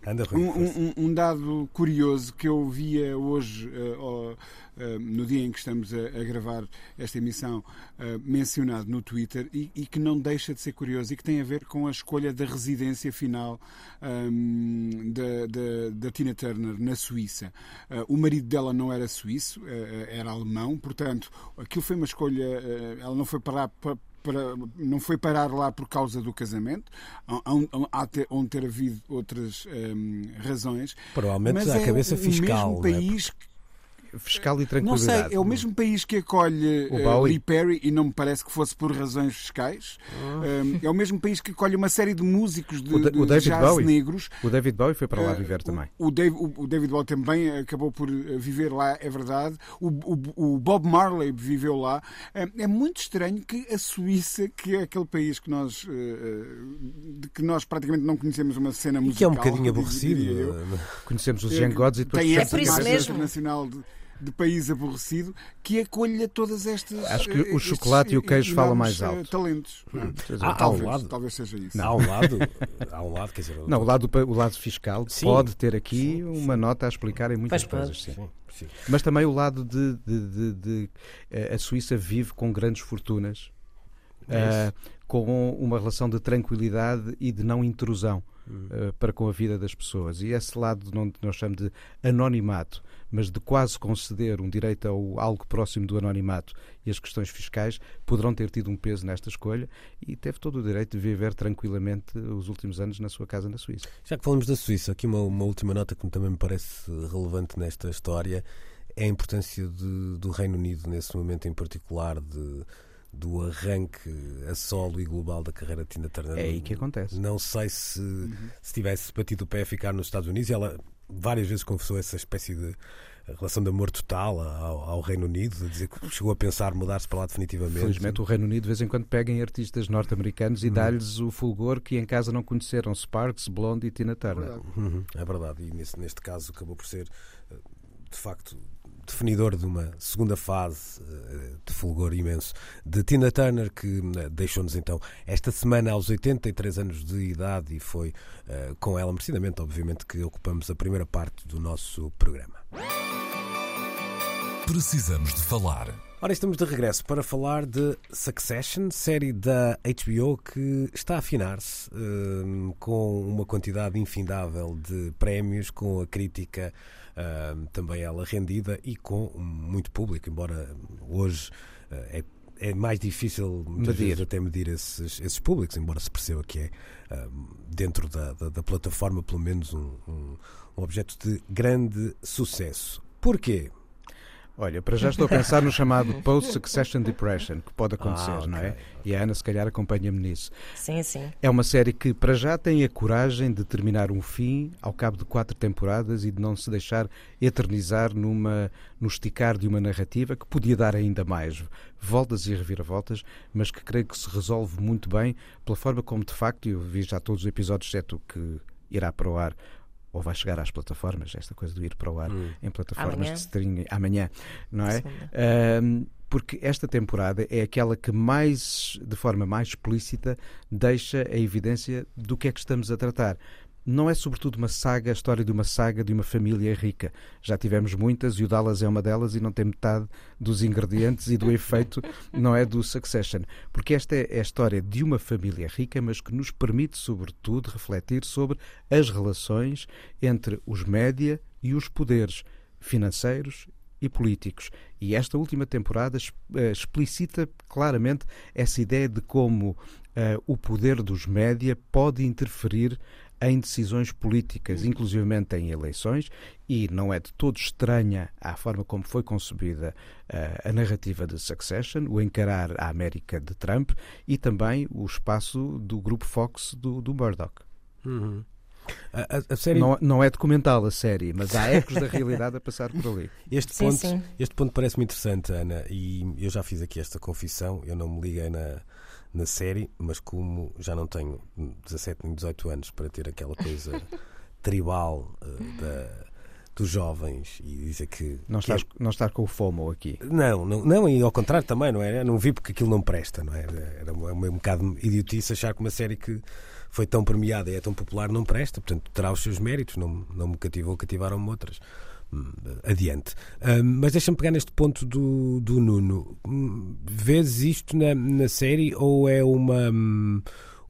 Um- Anda, Rui. Um, um- um dado curioso que eu via hoje, ó, eh, no dia em que estamos a, a gravar esta emissão, eh, mencionado no Twitter e, e que não deixa de ser curioso e que tem a ver com a escolha da residência final ahm, da, da- da Tina Turner na Suíça. O marido dela não era suíço, era alemão, portanto, aquilo foi uma escolha, ela não foi parar para para- não foi parar lá por causa do casamento, há, ter, onde ter havido outras hum, razões. Provavelmente mas à é cabeça o fiscal, mesmo não é? Fiscal e não tranquilidade. sei, é o mesmo país que acolhe Bowie. Lee Perry e não me parece que fosse por razões fiscais. Um, é o mesmo país que acolhe uma série de músicos de, O Da- de o David jazz Bowie. negros. O David Bowie foi para lá Eh, viver também. O, Dave- o- David Bowie também acabou por viver lá, é verdade. O, Bob Marley viveu lá. É muito estranho que a Suíça, que é aquele país que nós, de que nós praticamente não conhecemos uma cena E musical. que é um bocadinho aborrecido. Conhecemos os Young Gods e depois tem É essa por isso cabeça mesmo. internacional de, de país aborrecido que acolha todas estas. Acho que eh, o estes chocolate e o queijo falam mais eh, alto. Talentos. não é? Dizer, Ah, um talvez, lado. talvez seja isso. Há um lado, há um lado, quer dizer. Não, o lado, o lado fiscal Sim. pode ter aqui Sim, uma nota a explicar em muitas pode. coisas. Sim. Sim, sim. Mas também o lado de, de- de- de, eh, a Suíça vive com grandes fortunas, É eh, com uma relação de tranquilidade e de não intrusão Eh, para com a vida das pessoas. E esse lado onde nós chamamos de anonimato, mas de quase conceder um direito ao algo próximo do anonimato e as questões fiscais, poderão ter tido um peso nesta escolha e teve todo o direito de viver tranquilamente os últimos anos na sua casa na Suíça. Já que falamos da Suíça, aqui uma, uma última nota que também me parece relevante nesta história é a importância de- do Reino Unido nesse momento em particular de, do arranque a solo e global da carreira de Tina Turner. É aí que acontece. Não sei se, se tivesse batido o pé a ficar nos Estados Unidos, ela várias vezes confessou essa espécie de relação de amor total ao, ao Reino Unido, a dizer que chegou a pensar mudar-se para lá definitivamente. Felizmente o Reino Unido de vez em quando pega em artistas norte-americanos Uhum. e dá-lhes o fulgor que em casa não conheceram, Sparks, Blonde e Tina Turner. Verdade. Uhum, é verdade, e nesse, neste caso acabou por ser, eh, de facto, definidor de uma segunda fase de fulgor imenso de Tina Turner, que deixou-nos então esta semana aos 83 anos de idade e foi com ela, merecidamente, obviamente, que ocupamos a primeira parte do nosso programa. Precisamos de falar. Ora, estamos de regresso para falar de Succession, série da HBO que está a afinar-se uh, com uma quantidade infindável de prémios, com a crítica uh, também ela rendida e com muito público, embora hoje uh, é, é, mais difícil medir. até medir esses, esses públicos, embora se perceba que é dentro da, da, da, plataforma pelo menos um, um, um objeto de grande sucesso. Porquê? Olha, para já estou a pensar no chamado Post-Succession Depression, que pode acontecer, ah, okay. não é? E a Ana, se calhar, acompanha-me nisso. Sim, sim. É uma série que, para já, tem a coragem de terminar um fim ao cabo de quatro temporadas e de não se deixar eternizar numa, no esticar de uma narrativa que podia dar ainda mais voltas e reviravoltas, mas que creio que se resolve muito bem pela forma como, de facto, eu vi já todos os episódios, exceto que irá para o ar ou vai chegar às plataformas, esta coisa de ir para o ar hum. em plataformas amanhã. de streaming amanhã, não é? Um, porque esta temporada é aquela que mais, de forma mais explícita, deixa a evidência do que é que estamos a tratar não é sobretudo uma saga, a história de uma saga de uma família rica. Já tivemos muitas e o Dallas é uma delas e não tem metade dos ingredientes e do efeito não é do Succession. Porque esta é a história de uma família rica, mas que nos permite, sobretudo, refletir sobre as relações entre os média e os poderes financeiros e políticos. E esta última temporada eh, explicita claramente essa ideia de como uh, o poder dos média pode interferir em decisões políticas, inclusivamente em eleições, e não é de todo estranha à forma como foi concebida uh, a narrativa de Succession, o encarar a América de Trump e também o espaço do grupo Fox do, do Murdoch. Uhum. A, a, série... não, não, é documental a série, mas há ecos da realidade a passar por ali. Este sim, ponto, sim. Este ponto parece-me interessante, Ana, e eu já fiz aqui esta confissão. Eu não me liguei na, na série, mas como já não tenho 17 nem 18 anos para ter aquela coisa tribal uh, da, dos jovens e dizer que. Não estás, que é... não estás com o FOMO aqui. Não, não, não, e ao contrário também, não é? Não vi porque aquilo não presta, não é? Era um, um bocado idiotice achar que uma série que foi tão premiada e é tão popular não presta, portanto terá os seus méritos, não, não me cativou, cativaram-me outras. Hum, adiante. Um, mas deixa-me pegar neste ponto do, do Nuno. Hum, vês isto na, na série ou é uma. Hum,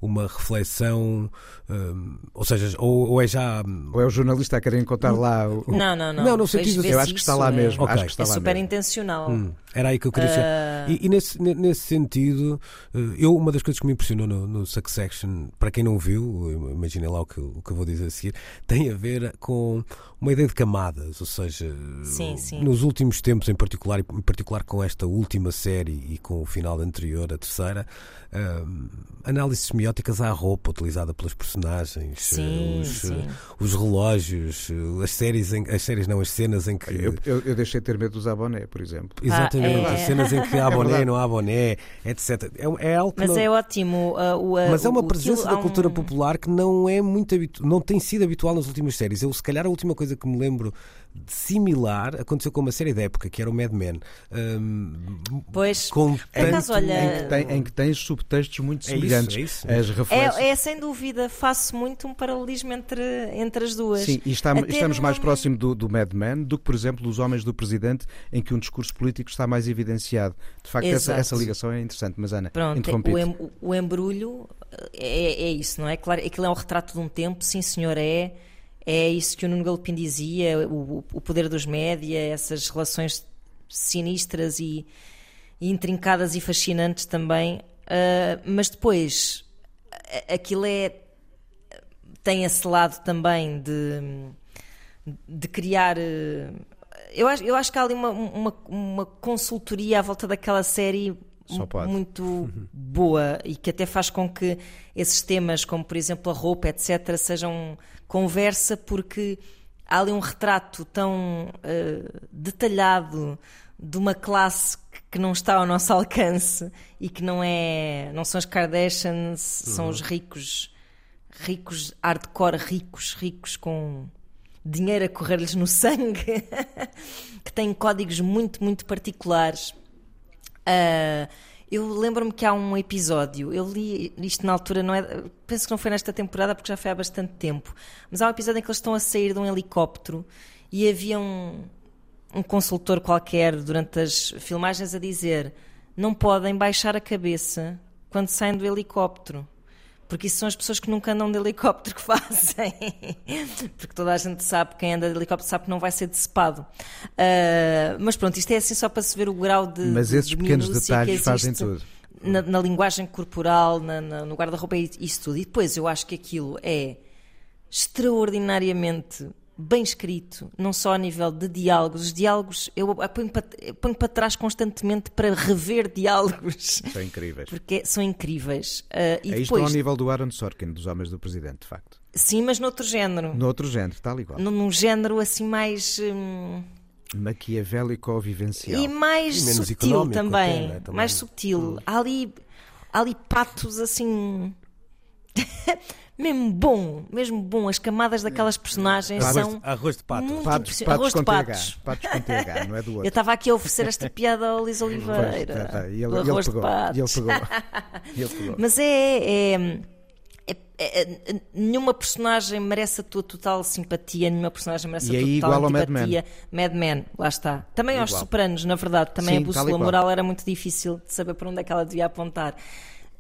uma reflexão, um, ou seja, ou, ou, é já. Ou é o jornalista a querer encontrar lá. O... Não, não, não. Não, no sentido Eu acho que está lá é... mesmo. Okay. Acho que está é lá super mesmo. intencional. Hum, era aí que eu queria uh... E, e, nesse, nesse sentido, eh, eu, uma das coisas que me impressionou no, no Succession, para quem não viu, imaginem lá o que, o que eu vou dizer a seguir, tem a ver com uma ideia de camadas, ou seja, sim, sim. nos últimos tempos, em particular, em particular com esta última série e com o final anterior, a terceira, uh, análises semióticas à roupa utilizada pelos personagens, sim, os, sim. os relógios, as séries, em, as séries não, as cenas em que. Eu, eu, eu deixei de ter medo de usar boné, por exemplo. Exatamente, ah, é. as cenas em que há é boné, não há boné, etc. É, é algo Mas não... é ótimo. Uh, o, uh, Mas é uma o, presença da cultura um... popular que não é muito habitu... não tem sido habitual nas últimas séries. Eu, se calhar, a última coisa que me lembro similar aconteceu com uma série de época que era o Mad Men. Um, pois, com tanto, olha... em, que tem, em que tens subtextos muito semelhantes. É isso, é, isso. É, é, sem dúvida, faço muito um paralelismo entre, entre as duas. Sim, e está, estamos mais próximo do, do Mad Men do que, por exemplo, dos Homens do Presidente, em que um discurso político está mais evidenciado. De facto, essa, essa, ligação é interessante. Mas, Ana, Pronto, o, em, o embrulho é, é isso, não é? Claro, aquilo é um retrato de um tempo, sim senhor, é é isso que o Nuno Galopim dizia, o, o poder dos média, essas relações sinistras e, e intrincadas e fascinantes também. Uh, mas depois, aquilo é. tem esse lado também de, de criar. Eu acho, eu acho que há ali uma, uma, uma consultoria à volta daquela série muito boa e que até faz com que esses temas, como por exemplo a roupa, etc., sejam conversa, porque há ali um retrato tão uh, detalhado de uma classe que não está ao nosso alcance e que não é não são os Kardashians, uhum. são os ricos ricos hardcore ricos ricos com dinheiro a correr-lhes no sangue, que têm códigos muito, muito particulares. Uh, eu lembro-me que há um episódio, eu li isto na altura, não é, penso que não foi nesta temporada porque já foi há bastante tempo, mas há um episódio em que eles estão a sair de um helicóptero e havia um, um consultor qualquer durante as filmagens a dizer não podem baixar a cabeça quando saem do helicóptero. Porque isso são as pessoas que nunca andam de helicóptero que fazem. Porque toda a gente sabe, quem anda de helicóptero sabe que não vai ser decepado. Uh, mas pronto, isto é assim só para se ver o grau de. Mas esses de pequenos detalhes fazem tudo. Na, na linguagem corporal, na, na, no guarda-roupa e isso tudo. E depois eu acho que aquilo é extraordinariamente bem escrito, não só a nível de diálogos. Os diálogos eu ponho para, ponho para trás constantemente para rever diálogos. São incríveis. Porque são incríveis. Uh, e é isto ao nível do Aaron Sorkin, dos Homens do Presidente, de facto. Sim, mas noutro género. Noutro género, tal igual. Num, num género assim mais. Hum... Maquiavélico vivencial. E mais e subtil também. Até, né? também. Mais subtil. Hum. Há ali, há ali patos assim. mesmo bom, mesmo bom. As camadas daquelas personagens arroz, são. Arroz de patos. Muito patos, patos arroz de patos. Patos com TH, não é do outro. Eu estava aqui a oferecer esta piada ao Liz Oliveira. Pois, tá, tá. E ele, arroz ele pegou, de patos. Ele pegou, ele pegou. Mas é, é é, é, é, nenhuma personagem merece a tua total simpatia, nenhuma personagem merece e a tua aí, total igual antipatia. Ao Mad Men. Mad Men, lá está. Também igual. aos Sopranos, na verdade, também Sim, a bússola moral era muito difícil de saber para onde é que ela devia apontar.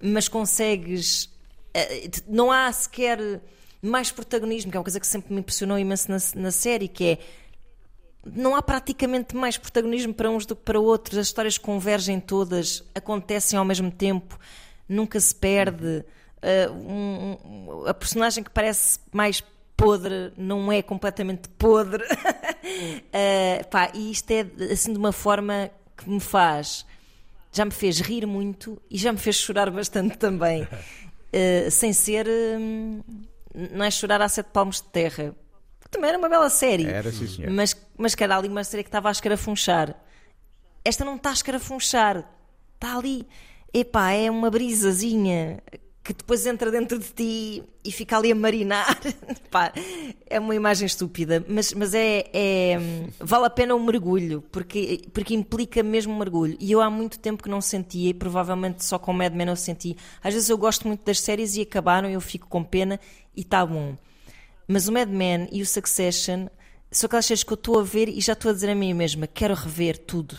Mas consegues. Eh, não há sequer mais protagonismo, que é uma coisa que sempre me impressionou imenso na, na série, que é não há praticamente mais protagonismo para uns do que para outros, as histórias convergem todas, acontecem ao mesmo tempo, nunca se perde. Uh, um, um, a personagem que parece mais podre não é completamente podre. uh, pá, e isto é assim de uma forma que me faz. Já me fez rir muito e já me fez chorar bastante também. Uh, sem ser. Um, não é chorar a sete palmos de terra. Também era uma bela série. Era, sim, senhor. Mas, mas que era ali uma série que estava a escarafunchar. Esta não está a escarafunchar. Está ali. Epá, é uma brisazinha que depois entra dentro de ti e fica ali a marinar. Pá, é uma imagem estúpida, mas, mas é, é, vale a pena um mergulho, porque, porque implica mesmo um mergulho. E eu há muito tempo que não sentia, e provavelmente só com Mad Men eu senti. Às vezes eu gosto muito das séries e acabaram, eu fico com pena e está bom. Mas o Mad Men e o Succession são aquelas séries que eu estou a ver e já estou a dizer a mim mesma: quero rever tudo.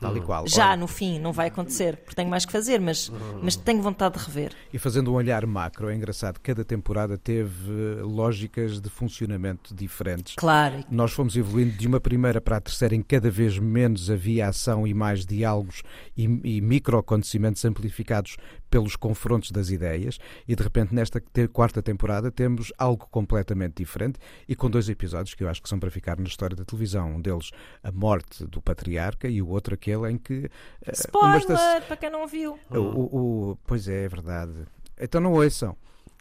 Tal e qual. Já Olha. no fim, não vai acontecer, porque tenho mais que fazer, mas, mas tenho vontade de rever. E fazendo um olhar macro, é engraçado, cada temporada teve eh, lógicas de funcionamento diferentes. Claro. Nós fomos evoluindo de uma primeira para a terceira, em que cada vez menos havia ação e mais diálogos e, e microacontecimentos amplificados pelos confrontos das ideias, e de repente nesta quarta temporada temos algo completamente diferente e com dois episódios que eu acho que são para ficar na história da televisão. Um deles, a morte do patriarca, e o outro, aquele em que. Eh, Spoiler! Estação... Para quem não viu. O, o, o, pois é, é verdade. Então não ouçam.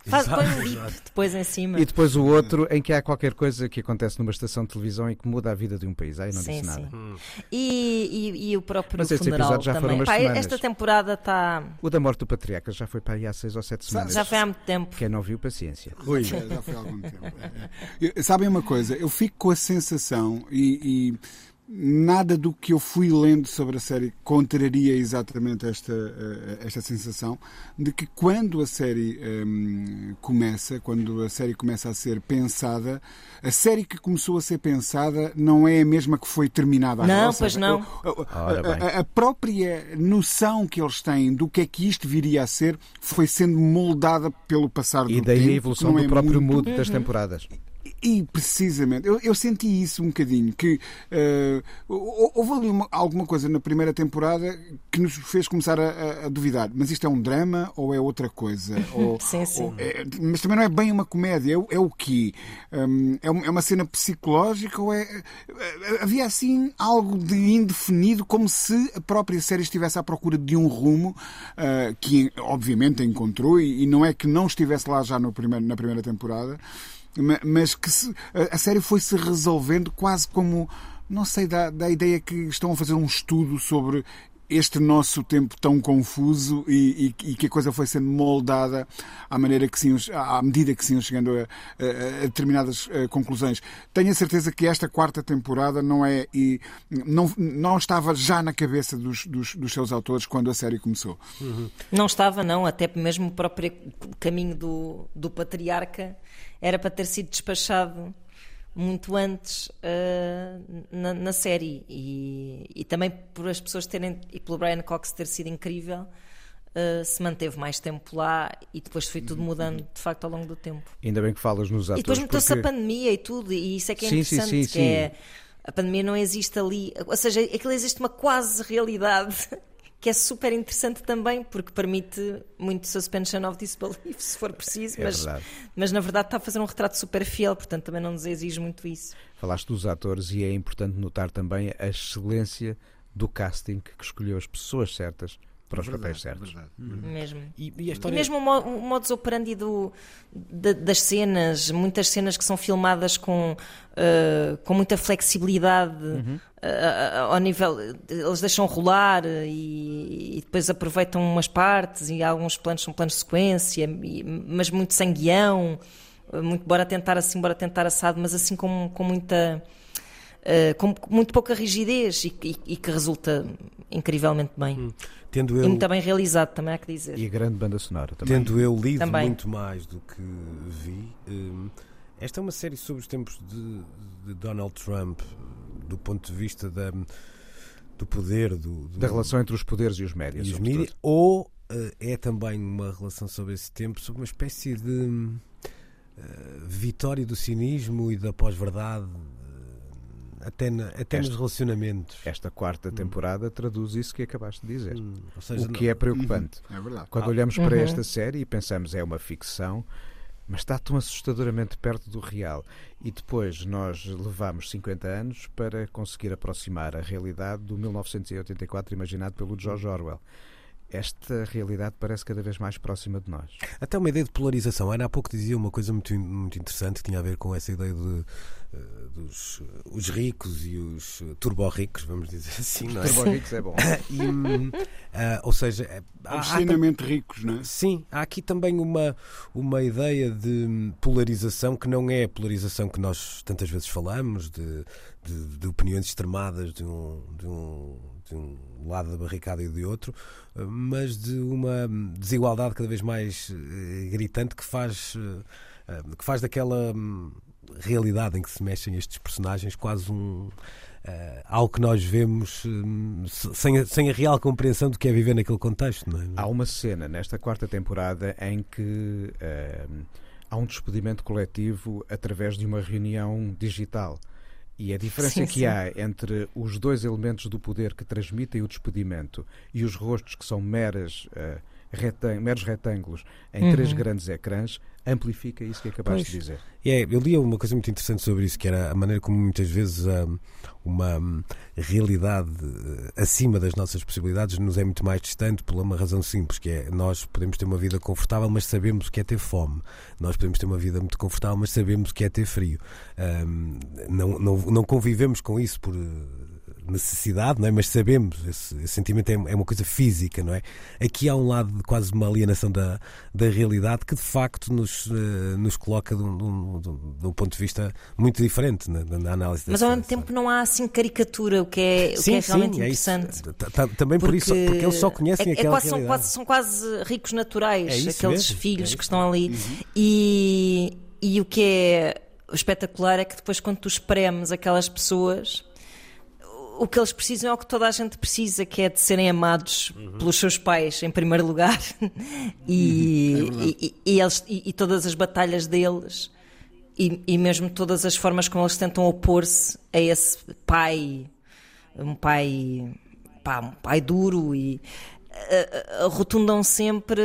Faz, põe um bip depois em cima. E depois o outro em que há qualquer coisa que acontece numa estação de televisão e que muda a vida de um país. Aí não sim, disse nada. Sim. Hum. E, e, e, o próprio Mas funeral já também. Pá, esta temporada está. O da morte do patriarca já foi para aí há seis ou sete semanas. Já foi há muito tempo. Quem não viu, paciência. Rui, já foi há algum tempo. Sabem uma coisa? Eu fico com a sensação e, e nada do que eu fui lendo sobre a série contraria exatamente esta, eh, esta sensação de que quando a série um, começa, quando a série começa a ser pensada, a série que começou a ser pensada não é a mesma que foi terminada agora. Não, pois não. A, a, a, própria noção que eles têm do que é que isto viria a ser foi sendo moldada pelo passar do tempo. E daí a evolução do é próprio muito... mood das temporadas. E precisamente, eu, eu, senti isso um bocadinho, que uh, houve ali uma, alguma coisa na primeira temporada que nos fez começar a, a, duvidar. Mas isto é um drama ou é outra coisa? ou, sim, sim. Ou é, mas também não é bem uma comédia, é, é o quê? Um, é, é uma cena psicológica ou é. Eh, havia assim algo de indefinido, como se a própria série estivesse à procura de um rumo uh, que, obviamente, encontrou e, e não é que não estivesse lá já no primeiro, na primeira temporada mas que se, a série foi se resolvendo quase como não sei, dá, dá a ideia que estão a fazer um estudo sobre este nosso tempo tão confuso e, e, e, que a coisa foi sendo moldada à maneira que sim, à medida que se iam chegando a, a, a determinadas a, conclusões. Tenho a certeza que esta quarta temporada não é e não, não estava já na cabeça dos, dos, dos seus autores quando a série começou. Uhum. Não estava, não, até mesmo o próprio caminho do, do patriarca era para ter sido despachado muito antes uh, na, na, série. E, e, também por as pessoas terem e pelo Brian Cox ter sido incrível uh, se manteve mais tempo lá e depois foi tudo mudando de facto ao longo do tempo. Ainda bem que falas nos atores e depois meteu-se porque... a pandemia e tudo e isso é que é sim, interessante sim, sim, que é a pandemia não existe ali ou seja, aquilo existe uma quase realidade que é super interessante também, porque permite muito suspension of disbelief, se for preciso, é mas, mas na verdade está a fazer um retrato super fiel, portanto também não nos exige muito isso. Falaste dos atores e é importante notar também a excelência do casting que escolheu as pessoas certas para os verdade, papéis certos. Verdade. Uhum. Mesmo. E, e, história... e, mesmo o, modus operandi do, de, das cenas, muitas cenas que são filmadas com, uh, com muita flexibilidade uhum. uh, ao nível. Eles deixam rolar e, e, depois aproveitam umas partes e alguns planos são planos de sequência, mas muito sem guião, muito bora tentar assim, bora tentar assado, mas assim com, com muita. Uh, com muito pouca rigidez e, e, e, que resulta incrivelmente bem. Hum. Tendo eu, e muito bem realizado, também há que dizer. E a grande banda sonora também. Tendo eu lido também. muito mais do que vi, um, esta é uma série sobre os tempos de, de, Donald Trump, do ponto de vista da, do poder, do, do, da relação entre os poderes e os médias. E os mídia, ou uh, é também uma relação sobre esse tempo, sobre uma espécie de uh, vitória do cinismo e da pós-verdade até, na, até esta, nos relacionamentos. Esta quarta hum. temporada hum. traduz isso que acabaste de dizer. Hum, seja, o que não... é preocupante. Uhum. É verdade. Quando ah. olhamos uhum. para esta série e pensamos é uma ficção, mas está tão assustadoramente perto do real. E depois nós levamos 50 anos para conseguir aproximar a realidade do 1984 imaginado pelo George Orwell esta realidade parece cada vez mais próxima de nós. Até uma ideia de polarização. Ana há pouco dizia uma coisa muito, muito interessante que tinha a ver com essa ideia de uh, dos os ricos e os turbo-ricos, vamos dizer assim. Não é? Turbo-ricos é bom. e, uh, ou seja, obscenamente ricos, não é? Sim, há aqui também uma, uma ideia de polarização que não é a polarização que nós tantas vezes falamos, de, de, de opiniões extremadas de um, de um de um lado da barricada e de outro, mas de uma desigualdade cada vez mais eh, gritante que faz, eh, que faz daquela hum, realidade em que se mexem estes personagens quase um. Uh, algo que nós vemos um, sem, a, sem a real compreensão do que é viver naquele contexto. Não é? Há uma cena nesta quarta temporada em que uh, há um despedimento coletivo através de uma reunião digital. E a diferença sim, que sim. há entre os dois elementos do poder que transmitem o despedimento e os rostos que são meras, uh, retang meros retângulos em uhum. três grandes ecrãs amplifica isso que acabaste pois. de dizer. É, eu li uma coisa muito interessante sobre isso, que era a maneira como muitas vezes um, uma um, realidade uh, acima das nossas possibilidades nos é muito mais distante por uma razão simples, que é nós podemos ter uma vida confortável, mas sabemos o que é ter fome. Nós podemos ter uma vida muito confortável, mas sabemos o que é ter frio. Um, não, não, não convivemos com isso por necessidade, não é? mas sabemos, esse, esse sentimento é, é, uma coisa física, não é? Aqui há um lado de quase uma alienação da, da realidade que de facto nos, uh, nos coloca de um, de, um, de um, ponto de vista muito diferente na, na análise Mas ao mesmo tempo não há assim caricatura, o que é, sim, o que é realmente sim, interessante. É Também por isso, porque eles só conhecem é, é aquela quase, realidade. São quase, são quase ricos naturais, é aqueles mesmo, filhos que estão ali. Uhum. E, e o que é espetacular é que depois quando tu espremes aquelas pessoas o que eles precisam é o que toda a gente precisa, que é de serem amados uhum. pelos seus pais, em primeiro lugar, e, uhum. é e, e, eles, e, todas as batalhas deles, e, mesmo todas as formas como eles tentam opor-se a esse pai, um pai, pá, um pai duro e rotundam sempre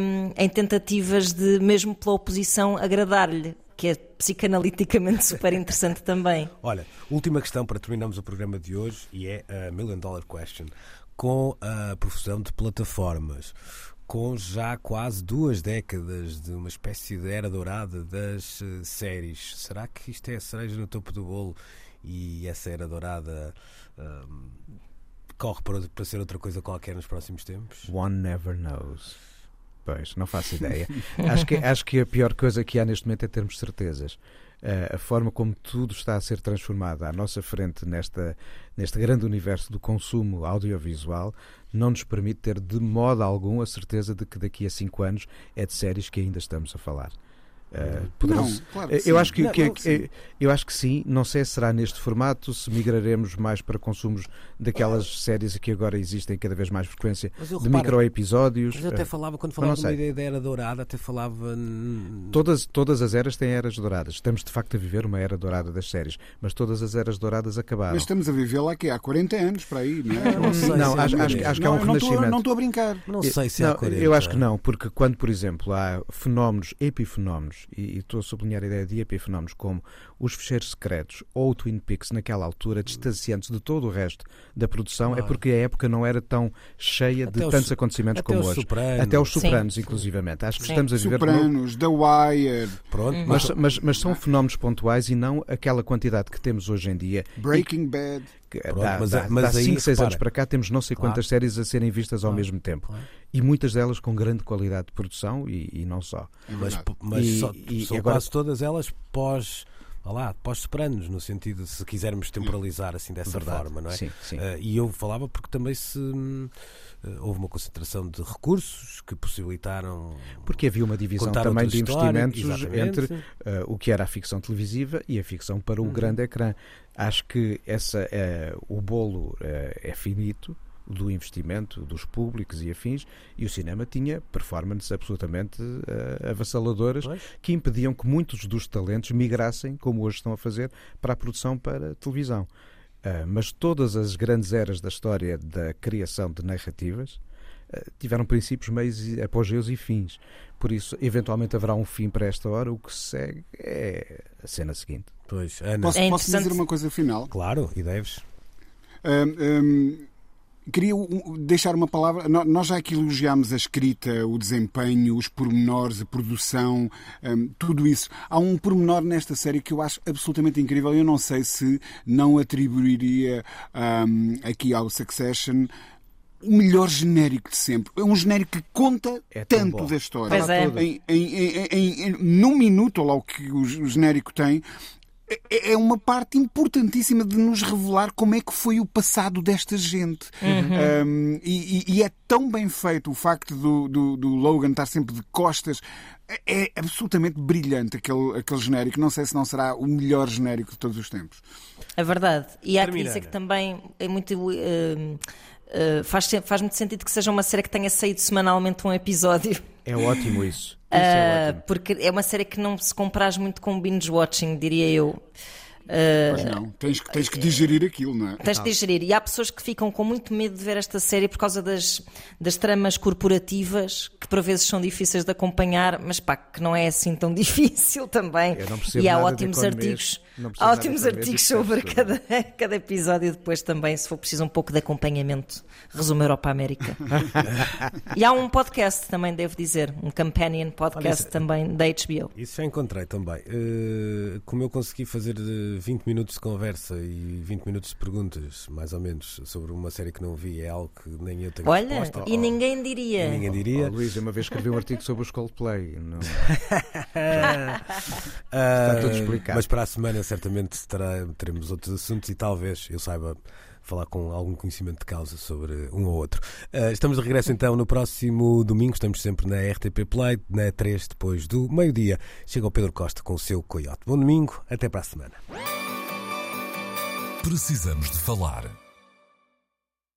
um, em tentativas de, mesmo pela oposição, agradar-lhe que é psicanaliticamente super interessante também. Olha, última questão para terminarmos o programa de hoje e é a Million Dollar Question. Com a profusão de plataformas, com já quase duas décadas de uma espécie de era dourada das uh, séries, será que isto é a cereja no topo do bolo e essa era dourada uh, corre para, para ser outra coisa qualquer nos próximos tempos? One never knows. Pois, não faço ideia. acho, que, acho que a pior coisa que há neste momento é termos certezas. Uh, a forma como tudo está a ser transformado à nossa frente nesta, neste grande universo do consumo audiovisual não nos permite ter de modo algum a certeza de que daqui a cinco anos é de séries que ainda estamos a falar. Uh, não, claro que eu, acho que, não, que, não, que eu acho que sim, não sei se será neste formato, se migraremos mais para consumos daquelas ah. séries que agora existem cada vez mais frequência, de micro-episódios. Mas eu até falava, quando falava uma ideia da era dourada, até falava. Todas, todas as eras têm eras douradas. Estamos de facto a viver uma era dourada das séries, mas todas as eras douradas acabaram. Mas estamos a viver lá que há 40 anos para aí, não é? Não, sei não acho, acho, acho, que há um renascimento. Não estou a brincar. Não sei se há 40. Eu acho que não, porque quando, por exemplo, há fenómenos, epifenómenos e, e estou a sublinhar a ideia de epifenómenos como os fecheiros secretos ou o Twin Peaks naquela altura, distanciantes de todo o resto da produção, é porque a época não era tão cheia de tantos acontecimentos como hoje. Sopranos. Até os Sopranos, Sim. inclusivamente. Acho que Sim. estamos a viver... Sopranos, The Wire... Pronto. Mas, mas, mas são fenómenos pontuais e não aquela quantidade que temos hoje em dia. Breaking e... Bad... Pronto, dá, mas, dá, mas dá 5, 6 anos para cá temos não sei claro. quantas séries a serem vistas ao claro. mesmo tempo. Claro. E muitas delas com grande qualidade de produção e, e não só. É mas, mas e, só, e, são agora... quase todas elas pós lá, pós-sopranos, no sentido, se quisermos temporalizar assim dessa Verdade. forma, não é? Sim, sim. Uh, e eu falava porque também se uh, houve uma concentração de recursos que possibilitaram. Porque havia uma divisão também de investimentos entre uh, o que era a ficção televisiva e a ficção para o uhum. grande ecrã. Acho que essa, o bolo é finito do investimento dos públicos e afins, e o cinema tinha performances absolutamente uh, avassaladoras pois. que impediam que muitos dos talentos migrassem, como hoje estão a fazer, para a produção para a televisão. Uh, mas todas as grandes eras da história da criação de narrativas uh, tiveram princípios, meios, apogeus e fins. Por isso, eventualmente haverá um fim para esta hora. O que segue é a cena seguinte. Pois, Ana. Posso, é posso dizer uma coisa final? Claro, e deves. Um, um Queria deixar uma palavra. Nós já aqui elogiámos a escrita, o desempenho, os pormenores, a produção, um, tudo isso. Há um pormenor nesta série que eu acho absolutamente incrível. Eu não sei se não atribuiria um, aqui ao Succession o melhor genérico de sempre. É um genérico que conta é tanto bom. da história. Pois é. Em, em, em, em, num minuto, ou lá o que o genérico tem, é, é uma parte importantíssima de nos revelar como é que foi o passado desta gente. Uhum. Um, e, e, é tão bem feito o facto do, do, do, Logan estar sempre de costas. É, é absolutamente brilhante aquele, aquele genérico. Não sei se não será o melhor genérico de todos os tempos. É verdade. E há que dizer que também é muito. Uh, uh, faz, faz muito sentido que seja uma série que tenha saído semanalmente um episódio. É ótimo isso. Uh, porque é uma série que não se compraz muito com binge watching, diria eu. Uh, pois não, tens, tens que digerir aquilo, não é? Tens que digerir. E há pessoas que ficam com muito medo de ver esta série por causa das, das tramas corporativas, que por vezes são difíceis de acompanhar, mas pá, que não é assim tão difícil também. e há ótimos artigos, há ótimos artigos sobre cada, cada episódio depois também, se for preciso um pouco de acompanhamento. Resumo Europa América. e há um podcast também, devo dizer, um companion podcast Olha, também da HBO. Isso já encontrei também. Uh, como eu consegui fazer 20 minutos de conversa e 20 minutos de perguntas, mais ou menos, sobre uma série que não vi, é algo que nem eu tenho Olha, resposta. e oh, ninguém diria. E ninguém diria. Oh, Luís, uma vez escrevi um artigo sobre os Coldplay. Não... Está tudo explicado. Mas para a semana certamente terá, teremos outros assuntos e talvez eu saiba falar com algum conhecimento de causa sobre um ou outro. Uh, estamos de regresso então no próximo domingo, estamos sempre na RTP Play, na 3 depois do meio-dia. Chega o Pedro Costa com o seu Coyote. Bom domingo, até para a semana. Precisamos de falar.